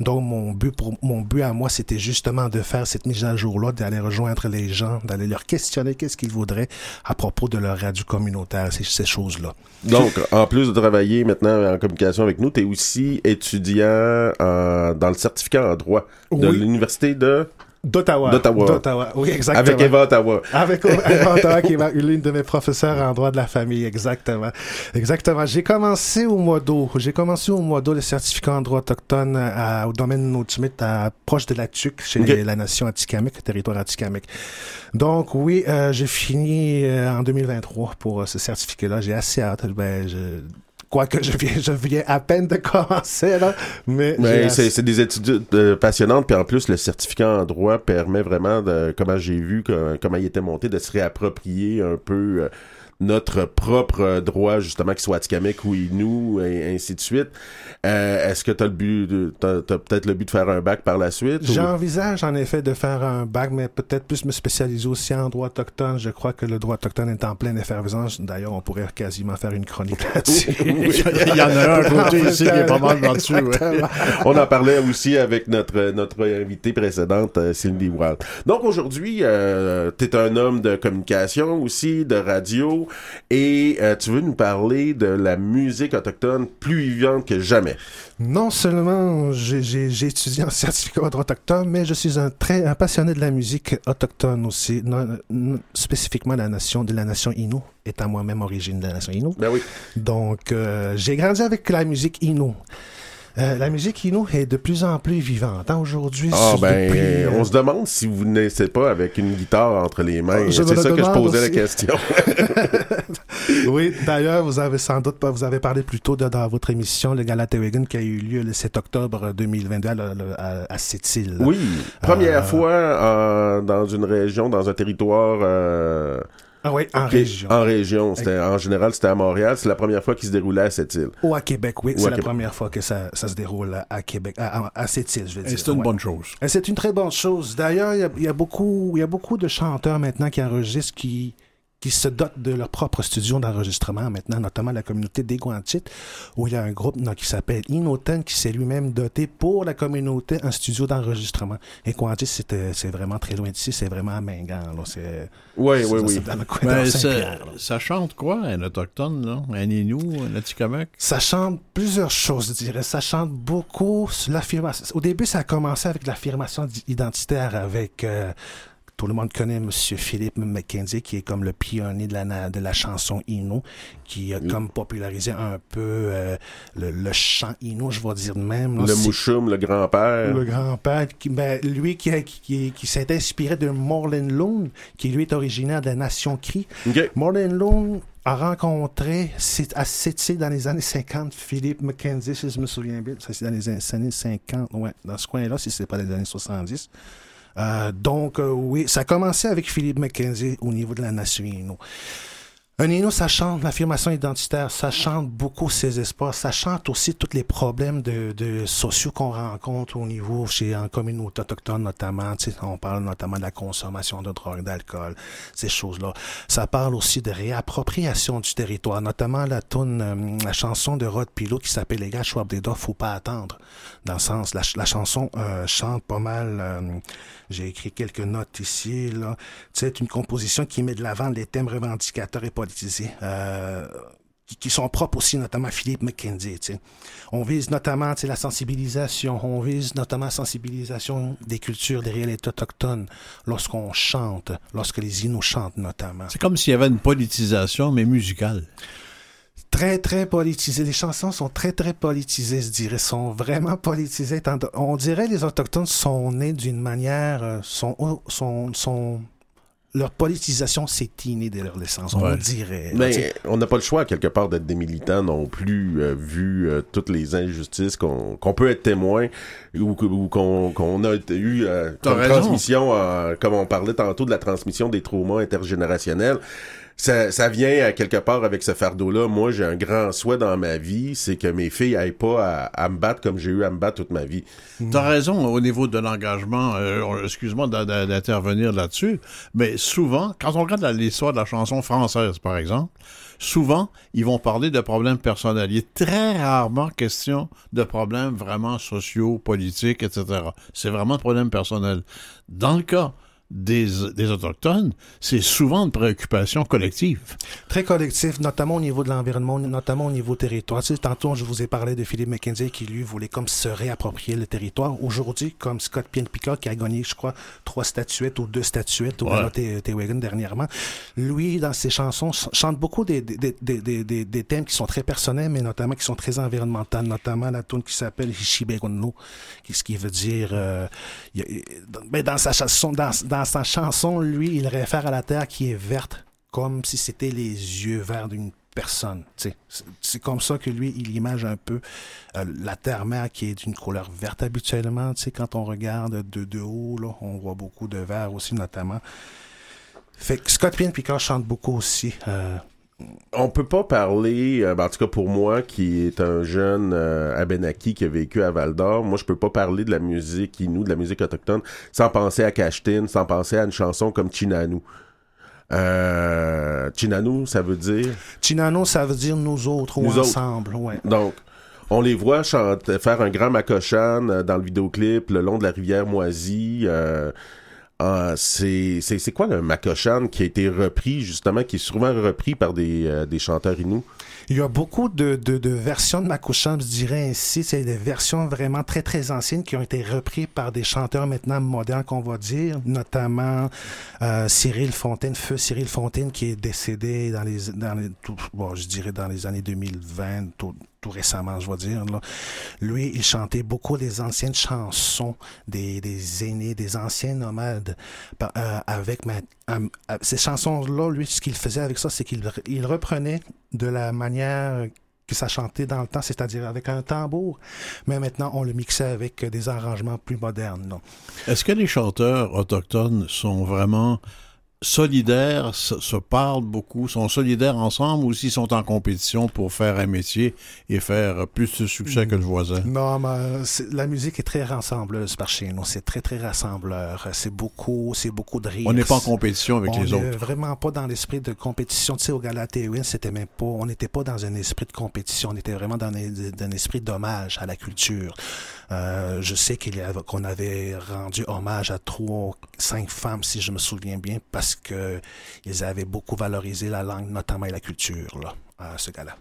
Donc, mon but pour, mon but à moi, c'était justement de faire cette mise à jour-là, d'aller rejoindre les gens, d'aller leur questionner qu'est-ce qu'ils voudraient à propos de leur radio communautaire, ces, ces choses-là. Donc, en plus de travailler maintenant en communication avec nous, tu es aussi étudiant dans le certificat en droit de l'université de D'Ottawa. D'Ottawa. D'Ottawa, oui, exactement. Avec Eva Ottawa. Avec Eva [laughs] Ottawa, qui est l'une de mes professeurs en droit de la famille, exactement. Exactement. J'ai commencé au mois d'août. J'ai commencé au mois d'août le certificat en droit autochtone à- au domaine Nautimit, à proche de la TUC, chez la nation Atikamekw, le territoire Atikamekw. Donc oui, euh, j'ai fini euh, en 2023 pour euh, ce certificat-là. J'ai assez hâte. Ben, je... Quoique je viens, je viens à peine de commencer, là, mais... Mais c'est c'est des études euh, passionnantes, puis en plus, le certificat en droit permet vraiment, de, comment j'ai vu, que- comment il était monté, de se réapproprier un peu euh, notre propre euh, droit, justement, qu'il soit Atikamek ou Inou, et ainsi de suite. Euh, Est-ce que tu as le but, de- t'as t'as peut-être le but de faire un bac par la suite? ou- J'envisage en effet de faire un bac, mais peut-être plus me spécialiser aussi en droit autochtone. Je crois que le droit autochtone est en pleine effervescence. D'ailleurs, on pourrait quasiment faire une chronique [laughs] là-dessus. [laughs] Il y en a un à [laughs] côté ici qui est pas mal là-dessus. ouais. On en parlait aussi avec notre notre invitée précédente, euh, Cindy Wild. Donc aujourd'hui, euh, tu es un homme de communication aussi, de radio, et euh, tu veux nous parler de la musique autochtone plus vivante que jamais? Non seulement j'ai- étudié en certificat en droit autochtone, mais je suis un très un passionné de la musique autochtone aussi, non- non- spécifiquement la nation de la nation Innu, étant moi-même origine de la nation Innu. Ben oui. Donc, euh, j'ai grandi avec la musique Innu. Euh, la musique Innu est de plus en plus vivante. hein, Aujourd'hui, Ah ben, depuis, euh, on se demande si vous naissez pas avec une guitare entre les mains. C'est ça que je posais la question. [laughs] Oui, d'ailleurs, vous avez sans doute pas, vous avez parlé plus tôt de- dans votre émission, le Gala qui a eu lieu le 7 octobre 2022 à, à, à Sept-Îles. oui, première Euh, fois euh, dans une région, dans un territoire. Ah oui, en région. En région. C'était, en général, c'était à Montréal. C'est la première fois qu'il se déroulait à cette île. Ou à Québec, oui. Ou C'est la Québec. première fois que ça, ça se déroule à- Québec, à, à, à Sept-Îles, je veux Et dire. c'est une ouais. bonne chose. Et C'est une très bonne chose. D'ailleurs, il y a- il y, a beaucoup, il y a beaucoup de chanteurs maintenant qui enregistrent, qui, qui se dotent de leur propre studio d'enregistrement maintenant, notamment la communauté des Guantites, où il y a un groupe non, qui s'appelle Inoten qui s'est lui-même doté pour la communauté un studio d'enregistrement. Et Guantit, c'était- c'est vraiment très loin d'ici, c'est vraiment à Mingan. là. C'est Oui, c'est- oui, oui. c'est dans le coin de ça, chante quoi, un autochtone, là? Un Inou, un Atikamekw? Ça chante plusieurs choses, je dirais. Ça chante beaucoup sur l'affirmation. Au début, ça a commencé avec l'affirmation identitaire avec... euh, tout le monde connaît Monsieur Philippe McKenzie, qui est comme le pionnier de la, de la chanson Innu, qui a Oui. comme popularisé un peu euh, le, le chant Innu, je vais dire de même. là. Le mouchoum, le grand-père. le grand-père, qui, ben, lui qui, a- qui, qui s'est inspiré de Morlin Loon, qui lui est originaire de la nation Cree. OK. Morlin Loon a rencontré à Sept-Îles dans les années 50 Philippe McKenzie, si je me souviens bien. Ça, c'est dans les années 50, ouais, dans ce coin-là, si c'est pas les années 70. Euh, donc, euh, oui, ça a commencé avec Philippe McKenzie au niveau de la Innu. Un Innu, ça chante l'affirmation identitaire, ça chante beaucoup ses espoirs, ça chante aussi tous les problèmes de, de sociaux qu'on rencontre au niveau chez en communauté autochtone notamment. Tu sais, on parle notamment de la consommation de drogue, d'alcool, ces choses-là. Ça parle aussi de réappropriation du territoire, notamment la tune, euh, la chanson de Rod Pilot qui s'appelle Les gars Schwab des Doigts, faut pas attendre. Dans le sens, la, ch- la chanson euh, chante pas mal. euh, J'ai écrit quelques notes ici. Là. Tu sais, C'est une composition qui met de l'avant les thèmes revendicateurs et euh, qui- qui sont propres aussi, notamment à Philippe McKenzie. On vise notamment la sensibilisation, on vise notamment la sensibilisation des cultures, des réalités autochtones, lorsqu'on chante, lorsque les Inuits chantent notamment. C'est comme s'il y avait une politisation, mais musicale. Très, très politisé. Les chansons sont très, très politisées, je dirais. sont vraiment politisées. On dirait que les Autochtones sont nés d'une manière... euh, sont, sont, sont, leur politisation s'est innée dès leur naissance, on Ouais. dirait. Mais on n'a pas le choix, quelque part, d'être des militants non plus, euh, vu euh, toutes les injustices qu'on peut être témoin ou, qu'on a été- eu euh, comme raison. transmission, euh, comme on parlait tantôt de la transmission des traumas intergénérationnels. Ça, ça vient à quelque part avec ce fardeau-là. Moi, j'ai un grand souhait dans ma vie, c'est que mes filles aillent pas à, à me battre comme j'ai eu à me battre toute ma vie. T'as raison au niveau de l'engagement. euh, Excuse-moi d'intervenir là-dessus, mais souvent, quand on regarde l'histoire de la chanson française, par exemple, souvent, ils vont parler de problèmes personnels. Il est très rarement question de problèmes vraiment sociaux, politiques, etc. C'est vraiment de problèmes personnels. Dans le cas des, des Autochtones, c'est souvent une préoccupation collective. Très collectif, notamment au niveau de l'environnement, notamment au niveau territoire. Tu sais, tantôt, je vous ai parlé de Philippe McKenzie qui, lui, voulait comme se réapproprier le territoire. Aujourd'hui, comme Scott Pien-Picard qui a gagné, je crois, trois statuettes ou deux statuettes au. Tewagon dernièrement, lui, dans ses chansons, ch- chante beaucoup des, des, des, des, thèmes qui sont très personnels, mais notamment qui sont très environnementaux, notamment la tune qui s'appelle Hishibegonno, qui ce qui veut dire... euh, il y a- dans- ben, dans, sa chanson, dans, dans sa chanson, lui, il réfère à la terre qui est verte, comme si c'était les yeux verts d'une personne. C'est comme ça que lui, il image un peu euh, la terre-mère qui est d'une couleur verte habituellement. Quand on regarde de, de haut, là, on voit beaucoup de vert aussi, notamment. Fait que Scott Pien Picard chante beaucoup aussi. euh, On peut pas parler, euh, ben, en tout cas pour moi, qui est un jeune euh, Abenaki qui a vécu à Val d'Or, moi je peux pas parler de la musique Inou, de la musique autochtone, sans penser à Cashtin, sans penser à une chanson comme Chinanu. Euh, Chinanu, ça veut dire? Chinano, ça veut dire nous autres ou Nous autres. ensemble. Ouais. Donc, on les voit chanter, faire un grand macochan euh, dans le vidéoclip le long de la rivière Moisie. euh, ah, c'est quoi le macochan qui a été repris justement, qui est souvent repris par des, euh, des chanteurs inou? Il y a beaucoup de, de, versions de Makusham, je dirais ainsi. C'est des versions vraiment très, très anciennes qui ont été reprises par des chanteurs maintenant modernes, qu'on va dire, notamment euh, Cyril Fontaine, feu Cyril Fontaine, qui est décédé dans les, dans les bon, je dirais dans les années 2020, tout, tout récemment, je vais dire. Lui, il chantait beaucoup des anciennes chansons des, aînés, des anciens nomades, euh, avec euh, ces chansons-là, lui, ce qu'il faisait avec ça, c'est qu'il re- il reprenait de la manière que ça chantait dans le temps, c'est-à-dire avec un tambour, mais maintenant on le mixait avec des arrangements plus modernes. Est-ce que les chanteurs autochtones sont vraiment solidaires, se, se parlent beaucoup, sont solidaires ensemble ou s'ils sont en compétition pour faire un métier et faire plus de succès que le voisin? Non, mais euh, la musique est très rassembleuse par chez nous. C'est très, très rassembleur. C'est beaucoup, c'est beaucoup de rire. On n'est pas en compétition avec on les autres. vraiment pas dans l'esprit de compétition. Tu sais, au Gala c'était même pas, on n'était pas dans un esprit de compétition. On était vraiment dans un, un esprit d'hommage à la culture. Euh, je sais qu'il qu'on avait rendu hommage à trois, cinq femmes, si je me souviens bien, parce que ils avaient beaucoup valorisé la langue, notamment et la culture, là, à ce gala.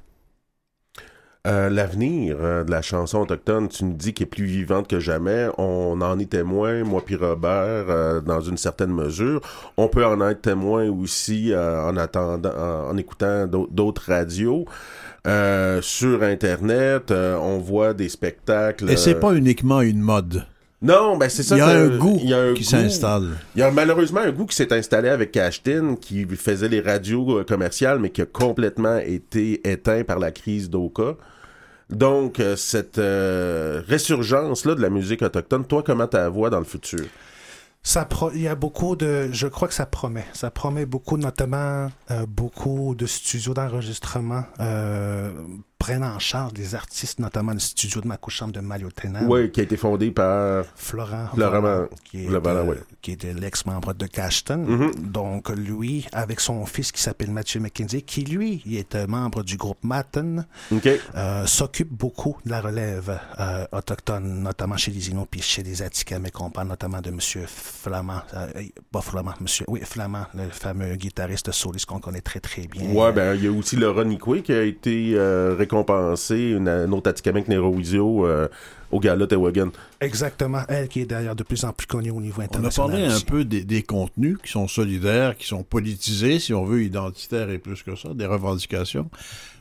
Euh, L'avenir euh, de la chanson autochtone, tu nous dis qu'elle est plus vivante que jamais. On en est témoin, moi puis Robert, euh, dans une certaine mesure. On peut en être témoin aussi en attendant, en, écoutant d'au- d'autres radios. Sur Internet, on voit des spectacles. Et c'est pas uniquement une mode. Non, ben c'est ça. Il y a un goût il y a un qui s'installe. Il y a malheureusement un goût qui s'est installé avec Cashtin, qui faisait les radios euh, commerciales, mais qui a complètement été éteint par la crise d'Oka. Donc, euh, cette euh, résurgence-là de la musique autochtone, toi, comment tu la vois dans le futur? Ça pro- il y a beaucoup de, je crois que ça promet. Ça promet beaucoup, notamment euh, beaucoup de studios d'enregistrement euh, prennent en charge des artistes, notamment le studio de Makoucham de Maliotenam. Oui, qui a été fondé par... Florent, Florent Volant, qui, est, euh, ouais. qui était l'ex-membre de Cashton. Mhm. Donc, lui, avec son fils qui s'appelle Mathieu McKenzie, qui lui, il est un membre du groupe Matten, euh, s'occupe beaucoup de la relève euh, autochtone, notamment chez les Inuits puis chez les Atikamekw. On parle notamment de Monsieur Flamand, euh, pas Flamand, Monsieur, oui, Flamand, le fameux guitariste soliste qu'on connaît très très bien. Ouais, ben, il y a aussi Laura Nikwe qui a été récompensée, une, une autre Atikamek Neroizio euh, au Gala Tewagan. Exactement, elle qui est d'ailleurs de plus en plus connue au niveau On a international. parlé un peu des, des contenus qui sont solidaires, qui sont politisés, si on veut, identitaires et plus que ça, des revendications.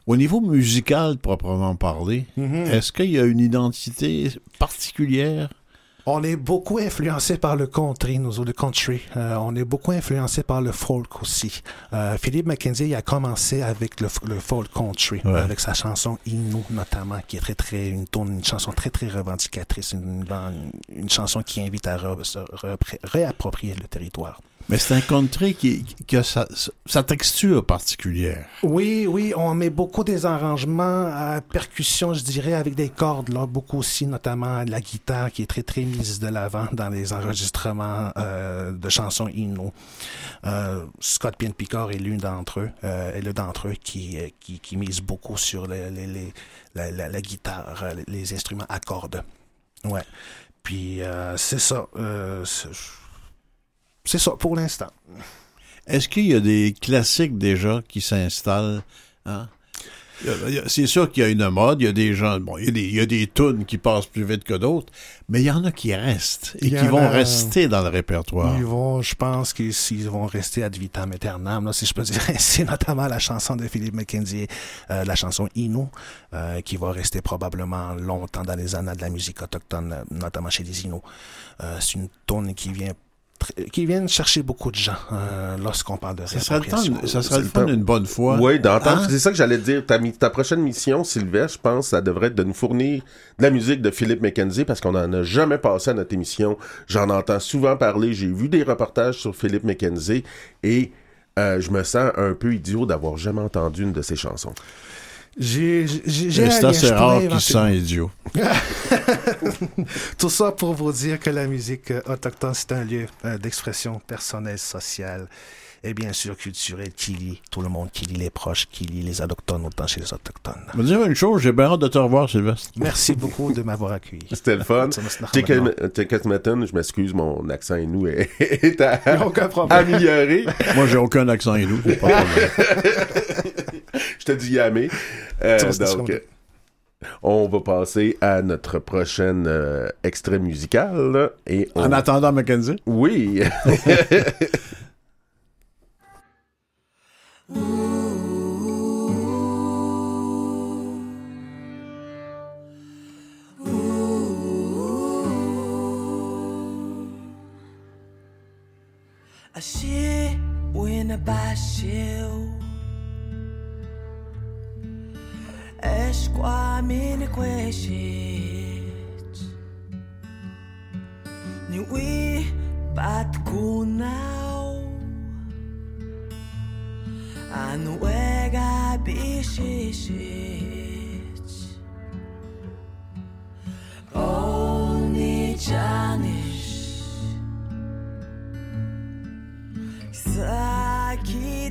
Au niveau musical, proprement parlé, Mhm. est-ce qu'il y a une identité particulière? On est beaucoup influencé par le country, nous autres, le country. Euh, on est beaucoup influencé par le folk aussi. Euh, Philippe McKenzie il a commencé avec le, le folk country, Ouais. avec sa chanson Inou notamment, qui est très très une, chanson très très revendicatrice, une, une, une chanson qui invite à re- se repr- réapproprier le territoire. Mais c'est un country qui, a sa, texture particulière. Oui, oui, on met beaucoup des arrangements à percussion, je dirais, avec des cordes, là, beaucoup aussi, notamment la guitare qui est très, très mise de l'avant dans les enregistrements euh, de chansons Innu. Euh, Scott Pien Picard est l'une d'entre eux, euh, est d'entre eux qui, euh, qui, qui mise beaucoup sur les, la, la- guitare, les instruments à cordes. Ouais. Puis, c'est ça. C'est- c'est ça pour l'instant. Est-ce qu'il y a des classiques déjà qui s'installent? Hein? C'est sûr qu'il y a une mode, il y a des gens, bon, il y a des, il y a des tunes qui passent plus vite que d'autres, mais il y en a qui restent et qui vont rester dans le répertoire. Ils vont, je pense qu'ils ils vont rester ad vitam aeternam, là, si je peux dire [laughs] ainsi, notamment la chanson de Philippe McKenzie, euh, la chanson Inou, euh, qui va rester probablement longtemps dans les annales de la musique autochtone, euh, notamment chez les Inuits. Euh, c'est une tonne qui vient qui vient chercher beaucoup de gens euh, lorsqu'on parle de Ça le temps, ça serait le fun une bonne fois. Oui, d'entendre. Hein? C'est ça que j'allais te dire. Ta, prochaine mission, Sylvestre, je pense, ça devrait être de nous fournir de la musique de Philippe McKenzie parce qu'on n'en a jamais passé à notre émission. J'en entends souvent parler. J'ai vu des reportages sur Philippe McKenzie et euh, je me sens un peu idiot d'avoir jamais entendu une de ses chansons. J'ai j'ai- j'ai C'est assez rare qu'il sent idiot. [laughs] [laughs] [laughs] Tout ça pour vous dire que la musique euh, autochtone, c'est un lieu euh, d'expression personnelle, sociale et bien sûr culturelle qui lie tout le monde, qui lie les proches, qui lie les autochtones autant chez les autochtones. Je vais te dire une chose, j'ai bien hâte de te revoir, Sylvestre. Merci beaucoup de m'avoir accueilli. C'était le fun. Teketmeton, je m'excuse, mon accent nous est, [laughs] est à- amélioré. Moi, j'ai aucun accent hindou, j'ai pas de problème. [laughs] Je te dis yamé. Euh, donc, on va passer à notre prochain euh, extrait musical. et on- En attendant, Mackenzie? Oui. [laughs] اش منك كويشيت نوي باتكوناو anu ega bishishit Oni janish Saki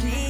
que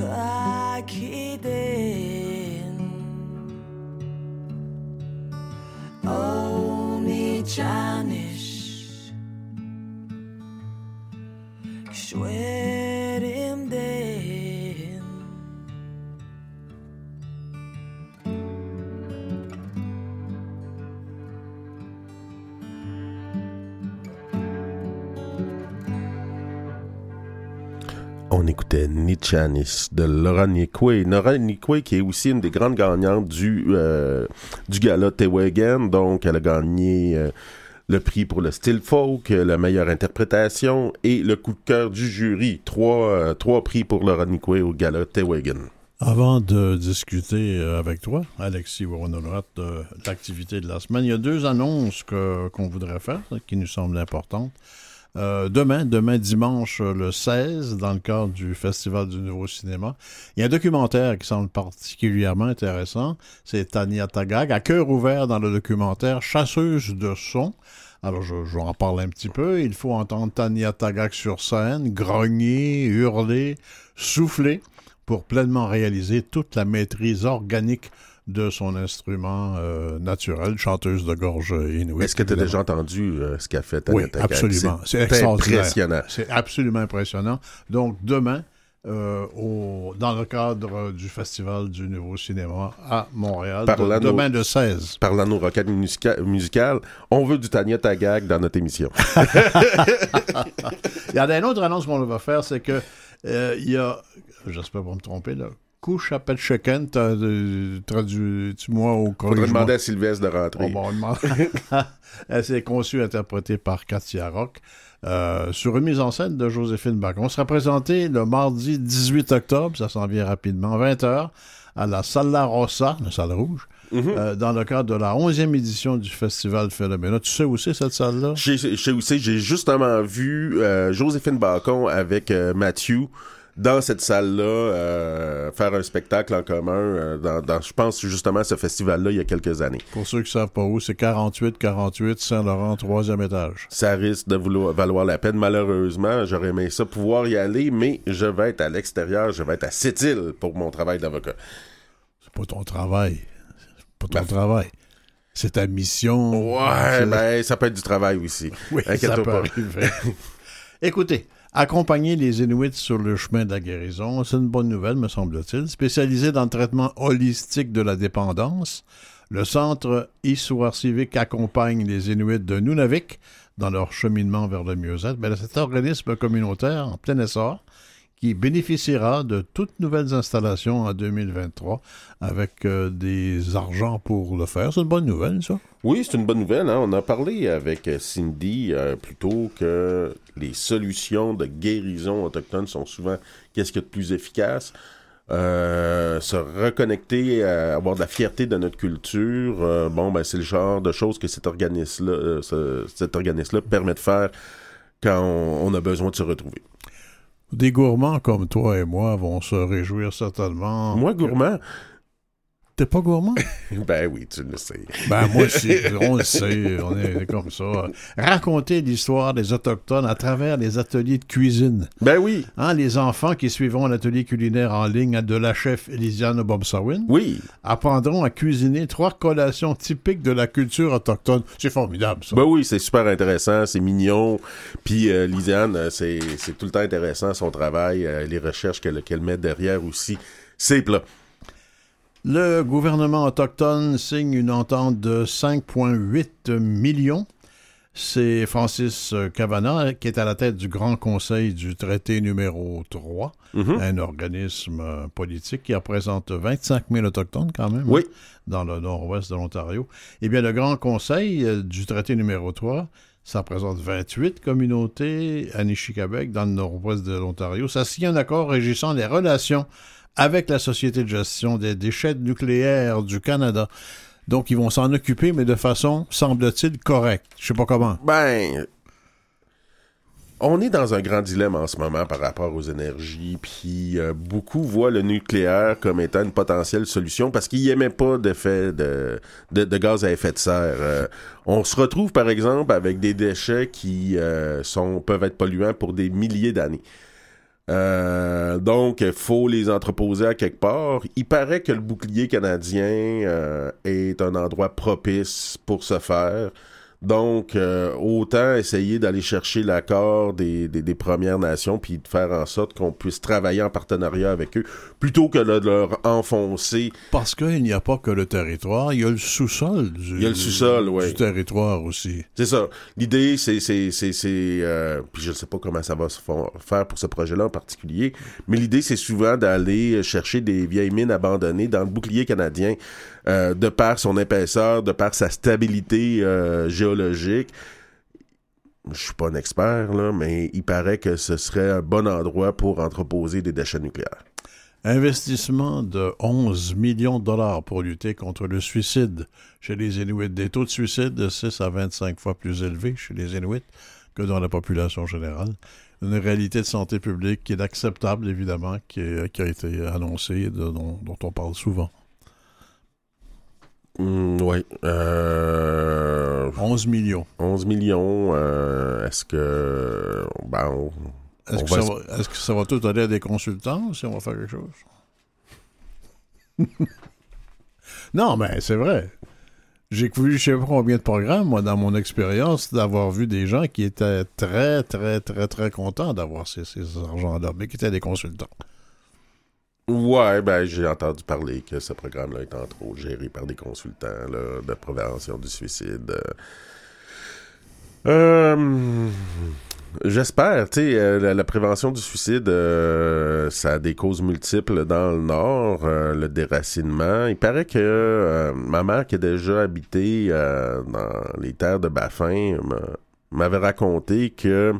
taki den Oh, me child de Laura Nikwe. Laura Nikwe qui est aussi une des grandes gagnantes du, euh, du gala Tewagen. Donc, elle a gagné le prix pour le style folk, la meilleure interprétation et le coup de cœur du jury. Trois, trois prix pour Laura Nicoué au gala Tewagen. Avant de discuter avec toi, Alexis Woronorat, de l'activité de la semaine, il y a deux annonces qu'on voudrait faire qui nous semblent importantes. Euh, demain, demain dimanche euh, le 16, dans le cadre du Festival du Nouveau Cinéma, il y a un documentaire qui semble particulièrement intéressant. C'est Tania Tagag, à cœur ouvert dans le documentaire Chasseuse de son. Alors, je, je en parler un petit peu. Il faut entendre Tania Tagak sur scène, grogner, hurler, souffler pour pleinement réaliser toute la maîtrise organique de son instrument euh, naturel, chanteuse de gorge inuit. Est-ce que tu as déjà entendu euh, ce qu'a fait Tania Oui, absolument. C'est impressionnant. C'est absolument impressionnant. Donc, demain, euh, au- dans le cadre du Festival du Nouveau Cinéma à Montréal, de- demain le 16. Parlant de nos roquettes musica- musicales, on veut du Tania Tagak dans notre émission. [laughs] Il y a une autre annonce qu'on va faire, c'est que il y a, j'espère pas me tromper, là, Couche appelle Chicken, traduis-moi au Faudrait corrigement. demander à Sylvestre de rentrer. Oh, bon, on demande- [laughs] Elle s'est conçue et interprétée par Katia Rock euh, sur une mise en scène de Joséphine Bacon. On sera présenté le mardi 18 octobre, ça s'en vient rapidement, 20h, à la Sala Rossa, la salle rouge, Mhm. euh, dans le cadre de la 11e édition du Festival Phénoména. Tu sais où c'est cette salle-là? Je sais- sais aussi, j'ai justement vu euh, Joséphine Bacon avec euh, Matthew dans cette salle-là euh, faire un spectacle en commun euh, dans, dans, je pense justement à ce festival-là il y a quelques années. Pour ceux qui ne savent pas où, c'est 48-48 Saint-Laurent, troisième étage. Ça risque de vouloir, valoir la peine. Malheureusement, j'aurais aimé ça pouvoir y aller, mais je vais être à l'extérieur, je vais être à Sept-Îles pour mon travail d'avocat. C'est pas ton travail. C'est pas ton Ben, travail. C'est ta mission. Ouais, ben ça peut être du travail aussi. Oui, ça peut pas. arriver. [laughs] Écoutez, accompagner les Inuits sur le chemin de la guérison, c'est une bonne nouvelle, me semble-t-il. Spécialisé dans le traitement holistique de la dépendance, le Centre Histoire civique accompagne les Inuits de Nunavik dans leur cheminement vers le mieux-être. Ben, cet organisme communautaire en plein essor qui bénéficiera de toutes nouvelles installations en 2023 avec euh, des argents pour le faire. C'est une bonne nouvelle, ça. Oui, c'est une bonne nouvelle. hein. On a parlé avec euh, Cindy euh, plutôt que les solutions de guérison autochtone sont souvent qu'est-ce qu'il y a de plus efficace. Se reconnecter, avoir de la fierté de notre culture, bon, ben c'est le genre de choses que cet organisme-là, ce- cet organisme-là permet de faire quand on a besoin de se retrouver. Des gourmands comme toi et moi vont se réjouir certainement. Moi, gourmand, T'es pas gourmand? [laughs] ben oui, tu le sais. ben moi aussi, on le sait, on est comme ça. Raconter l'histoire des Autochtones à travers les ateliers de cuisine. Ben oui, Hein, les enfants qui suivront l'atelier culinaire en ligne de la chef Elisiane Bobsawin oui. apprendront à cuisiner trois collations typiques de la culture autochtone. C'est formidable, ça. Ben oui, c'est super intéressant, c'est mignon. Puis euh, Lisiane, euh, c'est tout le temps intéressant son travail, euh, les recherches qu'elle qu'elle met derrière aussi. C'est plat. Le gouvernement autochtone signe une entente de 5,8 millions. C'est Francis Cavana qui est à la tête du Grand Conseil du traité numéro 3, Mhm. un organisme politique qui représente 25 000 autochtones quand même Oui. hein, dans le nord-ouest de l'Ontario. Eh bien, le Grand Conseil euh, du traité numéro 3, ça représente 28 communautés à Nishiquabec dans le nord-ouest de l'Ontario. Ça signe un accord régissant les relations avec la Société de gestion des déchets nucléaires du Canada. Donc, ils vont s'en occuper, mais de façon, semble-t-il, correcte. Je sais pas comment. Ben, on est dans un grand dilemme en ce moment par rapport aux énergies, puis euh, beaucoup voient le nucléaire comme étant une potentielle solution parce qu'ils n'aimaient pas d'effet de, de, de gaz à effet de serre. Euh, on se retrouve par exemple avec des déchets qui euh, sont peuvent être polluants pour des milliers d'années. Euh, donc, il faut les entreposer à quelque part. Il paraît que le bouclier canadien euh, est un endroit propice pour ce faire. Donc, euh, autant essayer d'aller chercher l'accord des, des, des Premières Nations, puis de faire en sorte qu'on puisse travailler en partenariat avec eux, plutôt que de leur enfoncer. Parce qu'il n'y a pas que le territoire, il y a le sous-sol du, Il y a le sous-sol, ouais. du territoire aussi. C'est ça. L'idée, c'est, c'est, c'est, c'est euh, puis je ne sais pas comment ça va se fa- faire pour ce projet-là en particulier, mais l'idée, c'est souvent d'aller chercher des vieilles mines abandonnées dans le bouclier canadien, euh, de par son épaisseur, de par sa stabilité euh, géologique. je suis pas un expert, là, mais il paraît que ce serait un bon endroit pour entreposer des déchets nucléaires. Investissement de 11 millions de dollars pour lutter contre le suicide chez les Inuits. Des taux de suicide de 6 à 25 fois plus élevés chez les Inuits que dans la population générale. Une réalité de santé publique qui est acceptable, évidemment, qui, a été annoncée, dont, dont on parle souvent. Oui. Euh, 11 millions. 11 millions, euh, est-ce que... Ben, on- Est-ce que, va ça va- est-ce que ça va tout aller à des consultants si on va faire quelque chose? [laughs] non, mais c'est vrai. J'ai vu je sais pas combien de programmes, moi, dans mon expérience, d'avoir vu des gens qui étaient très, très, très, très contents d'avoir ces, ces argents-là, mais qui étaient des consultants. Ouais, ben j'ai entendu parler que ce programme-là est entre autres géré par des consultants de prévention du suicide. Euh, euh, J'espère, tu sais, euh, la, prévention du suicide, ça a des causes multiples dans le Nord, le déracinement. Il paraît que ma mère qui a déjà habité dans les terres de Baffin m'a- m'avait raconté que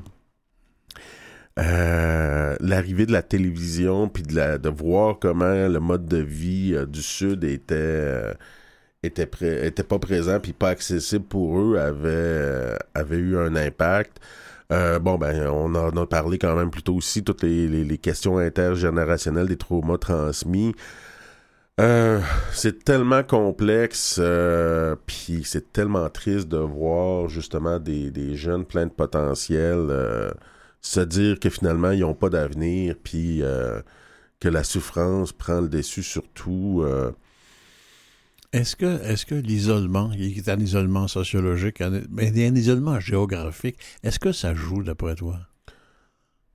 l'arrivée de la télévision puis de, la, de voir comment le mode de vie euh, du Sud était euh, était, pré- était pas présent puis pas accessible pour eux avait, euh, avait eu un impact. Bon, ben, on en a parlé quand même plus tôt aussi, toutes les, les- questions intergénérationnelles des traumas transmis. C'est tellement complexe, puis c'est tellement triste de voir justement des, des jeunes pleins de potentiel se dire que finalement ils n'ont pas d'avenir, puis euh, que la souffrance prend le dessus sur tout. euh. Est-ce que, est-ce que l'isolement, il est un isolement sociologique, un, mais un isolement géographique, est-ce que ça joue d'après toi?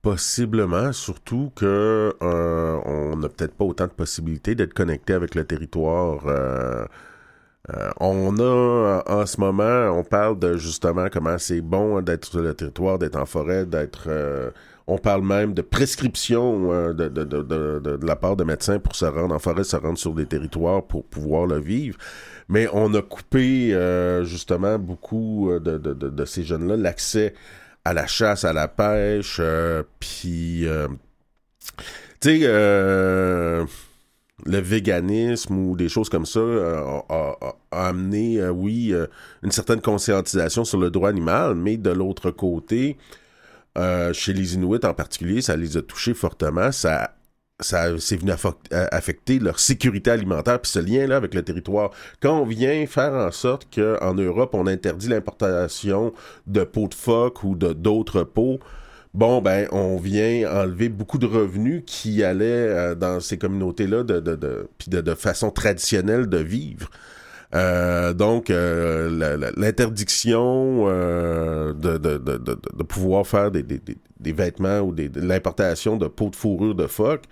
Possiblement, surtout que euh, on n'a peut-être pas autant de possibilités d'être connecté avec le territoire. Euh, euh, on a en ce moment, on parle de justement comment c'est bon d'être sur le territoire, d'être en forêt, d'être. euh, on parle même de prescription euh, de, de, la part de médecins pour se rendre en forêt, se rendre sur des territoires pour pouvoir le vivre. Mais on a coupé euh, justement beaucoup euh, de, ces jeunes-là l'accès à la chasse, à la pêche, euh, puis euh, tu sais, euh, le véganisme ou des choses comme ça euh, a, amené, euh, oui, euh, une certaine conscientisation sur le droit animal, mais de l'autre côté, chez les Inuits en particulier, ça les a touchés fortement. Ça, ça c'est venu affecter leur sécurité alimentaire, puis ce lien-là avec le territoire. Quand on vient faire en sorte qu'en Europe, on interdit l'importation de peaux de phoque ou d'autres peaux, bon, ben, on vient enlever beaucoup de revenus qui allaient euh, dans ces communautés-là de, de, de, de, de façon traditionnelle de vivre. Euh, donc, euh, l'interdiction euh, de, de, de, de, pouvoir faire des, des, des, vêtements ou des, de l'importation de peaux de fourrure de phoque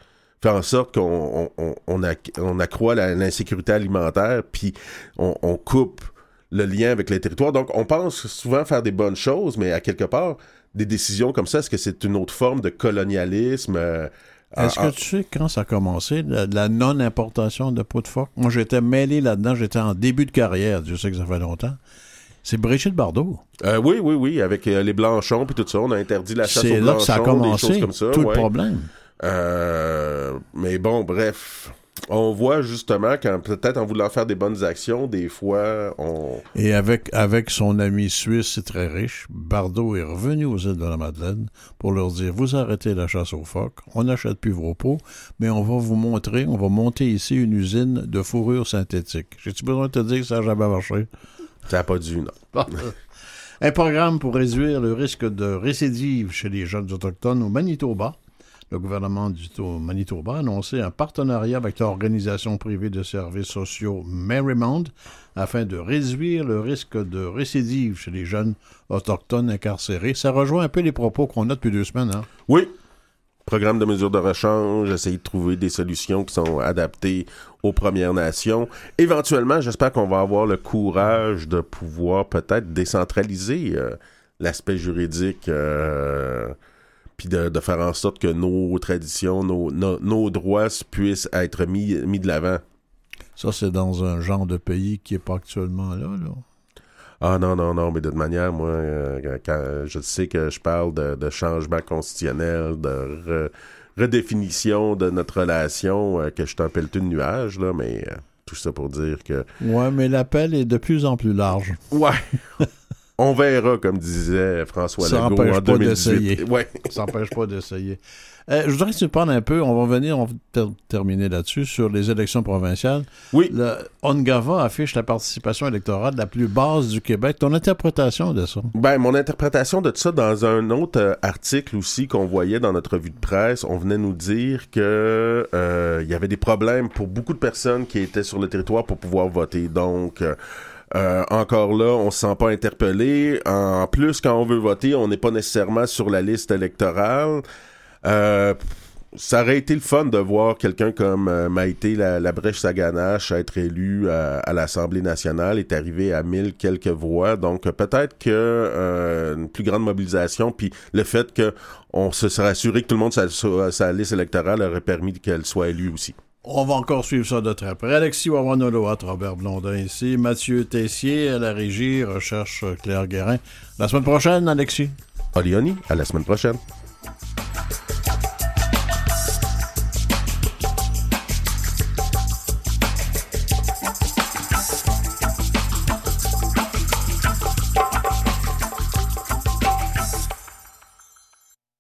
fait en sorte qu'on on, on, on acc- on accroît l'insécurité alimentaire, puis on, on coupe le lien avec les territoires. Donc, on pense souvent faire des bonnes choses, mais à quelque part, des décisions comme ça, est-ce que c'est une autre forme de colonialisme? euh, Est-ce que tu sais quand ça a commencé, la, la non-importation de peau de phoque? Moi, j'étais mêlé là-dedans, j'étais en début de carrière, je sais que ça fait longtemps. C'est Brigitte Bardot. Euh, oui, oui, oui, avec euh, les blanchons puis tout ça, on a interdit la chasse aux C'est là que ça a blanchons, des choses commencé, comme ça. tout ouais. le problème. Euh, mais bon, bref, on voit justement quand peut-être en voulant faire des bonnes actions, des fois, on... Et avec, avec son ami suisse très riche, Bardot est revenu aux îles de la Madeleine pour leur dire Vous arrêtez la chasse aux phoques, on n'achète plus vos peaux, mais on va vous montrer, on va monter ici une usine de fourrure synthétique. J'ai-tu besoin de te dire que ça n'a jamais marché? Ça n'a pas dû, non. [laughs] Un programme pour réduire le risque de récidive chez les jeunes autochtones au Manitoba. Le gouvernement du Manitoba a annoncé un partenariat avec l'organisation privée de services sociaux Marymount afin de réduire le risque de récidive chez les jeunes autochtones incarcérés. Ça rejoint un peu les propos qu'on a depuis deux semaines. Hein? Oui, programme de mesures de rechange, essayer de trouver des solutions qui sont adaptées aux Premières Nations. Éventuellement, j'espère qu'on va avoir le courage de pouvoir peut-être décentraliser euh, l'aspect juridique, euh, puis de, de faire en sorte que nos traditions, nos, droits puissent être mis, mis de l'avant. Ça, c'est dans un genre de pays qui n'est pas actuellement là. là. Ah non, non, non, mais de toute manière, moi, euh, quand je sais que je parle de, de changement constitutionnel, de re- redéfinition de notre relation, euh, que je t'en pèle tout de nuage, là, mais euh, tout ça pour dire que... Ouais, mais l'appel est de plus en plus large. Ouais! [laughs] On verra, comme disait François Ça Legault en pas 2018. d'essayer. [laughs] Ouais. Ça n'empêche pas d'essayer. Euh, je voudrais que tu parles un peu, on va venir, on va ter- terminer là-dessus, sur les élections provinciales. Oui. Le Ongava affiche la participation électorale la plus basse du Québec. Ton interprétation de ça? Ben, mon interprétation de ça, dans un autre euh, article aussi qu'on voyait dans notre revue de presse, on venait nous dire que euh, il y avait des problèmes pour beaucoup de personnes qui étaient sur le territoire pour pouvoir voter. Donc, euh, encore là, on se sent pas interpellé. En plus, quand on veut voter, on n'est pas nécessairement sur la liste électorale. Euh, ça aurait été le fun de voir quelqu'un comme euh, Maïté la, Brèche Saganache être élu à, l'Assemblée nationale, est arrivé à mille quelques voix. Donc peut-être que euh, une plus grande mobilisation, puis le fait que on se serait assuré que tout le monde sa liste électorale aurait permis qu'elle soit élue aussi. On va encore suivre ça de très près. Alexis Wawanoloat, Robert Blondin ici, Mathieu Tessier à la régie, recherche Claire Guérin. La semaine prochaine, Alexis. Olioni, à la semaine prochaine.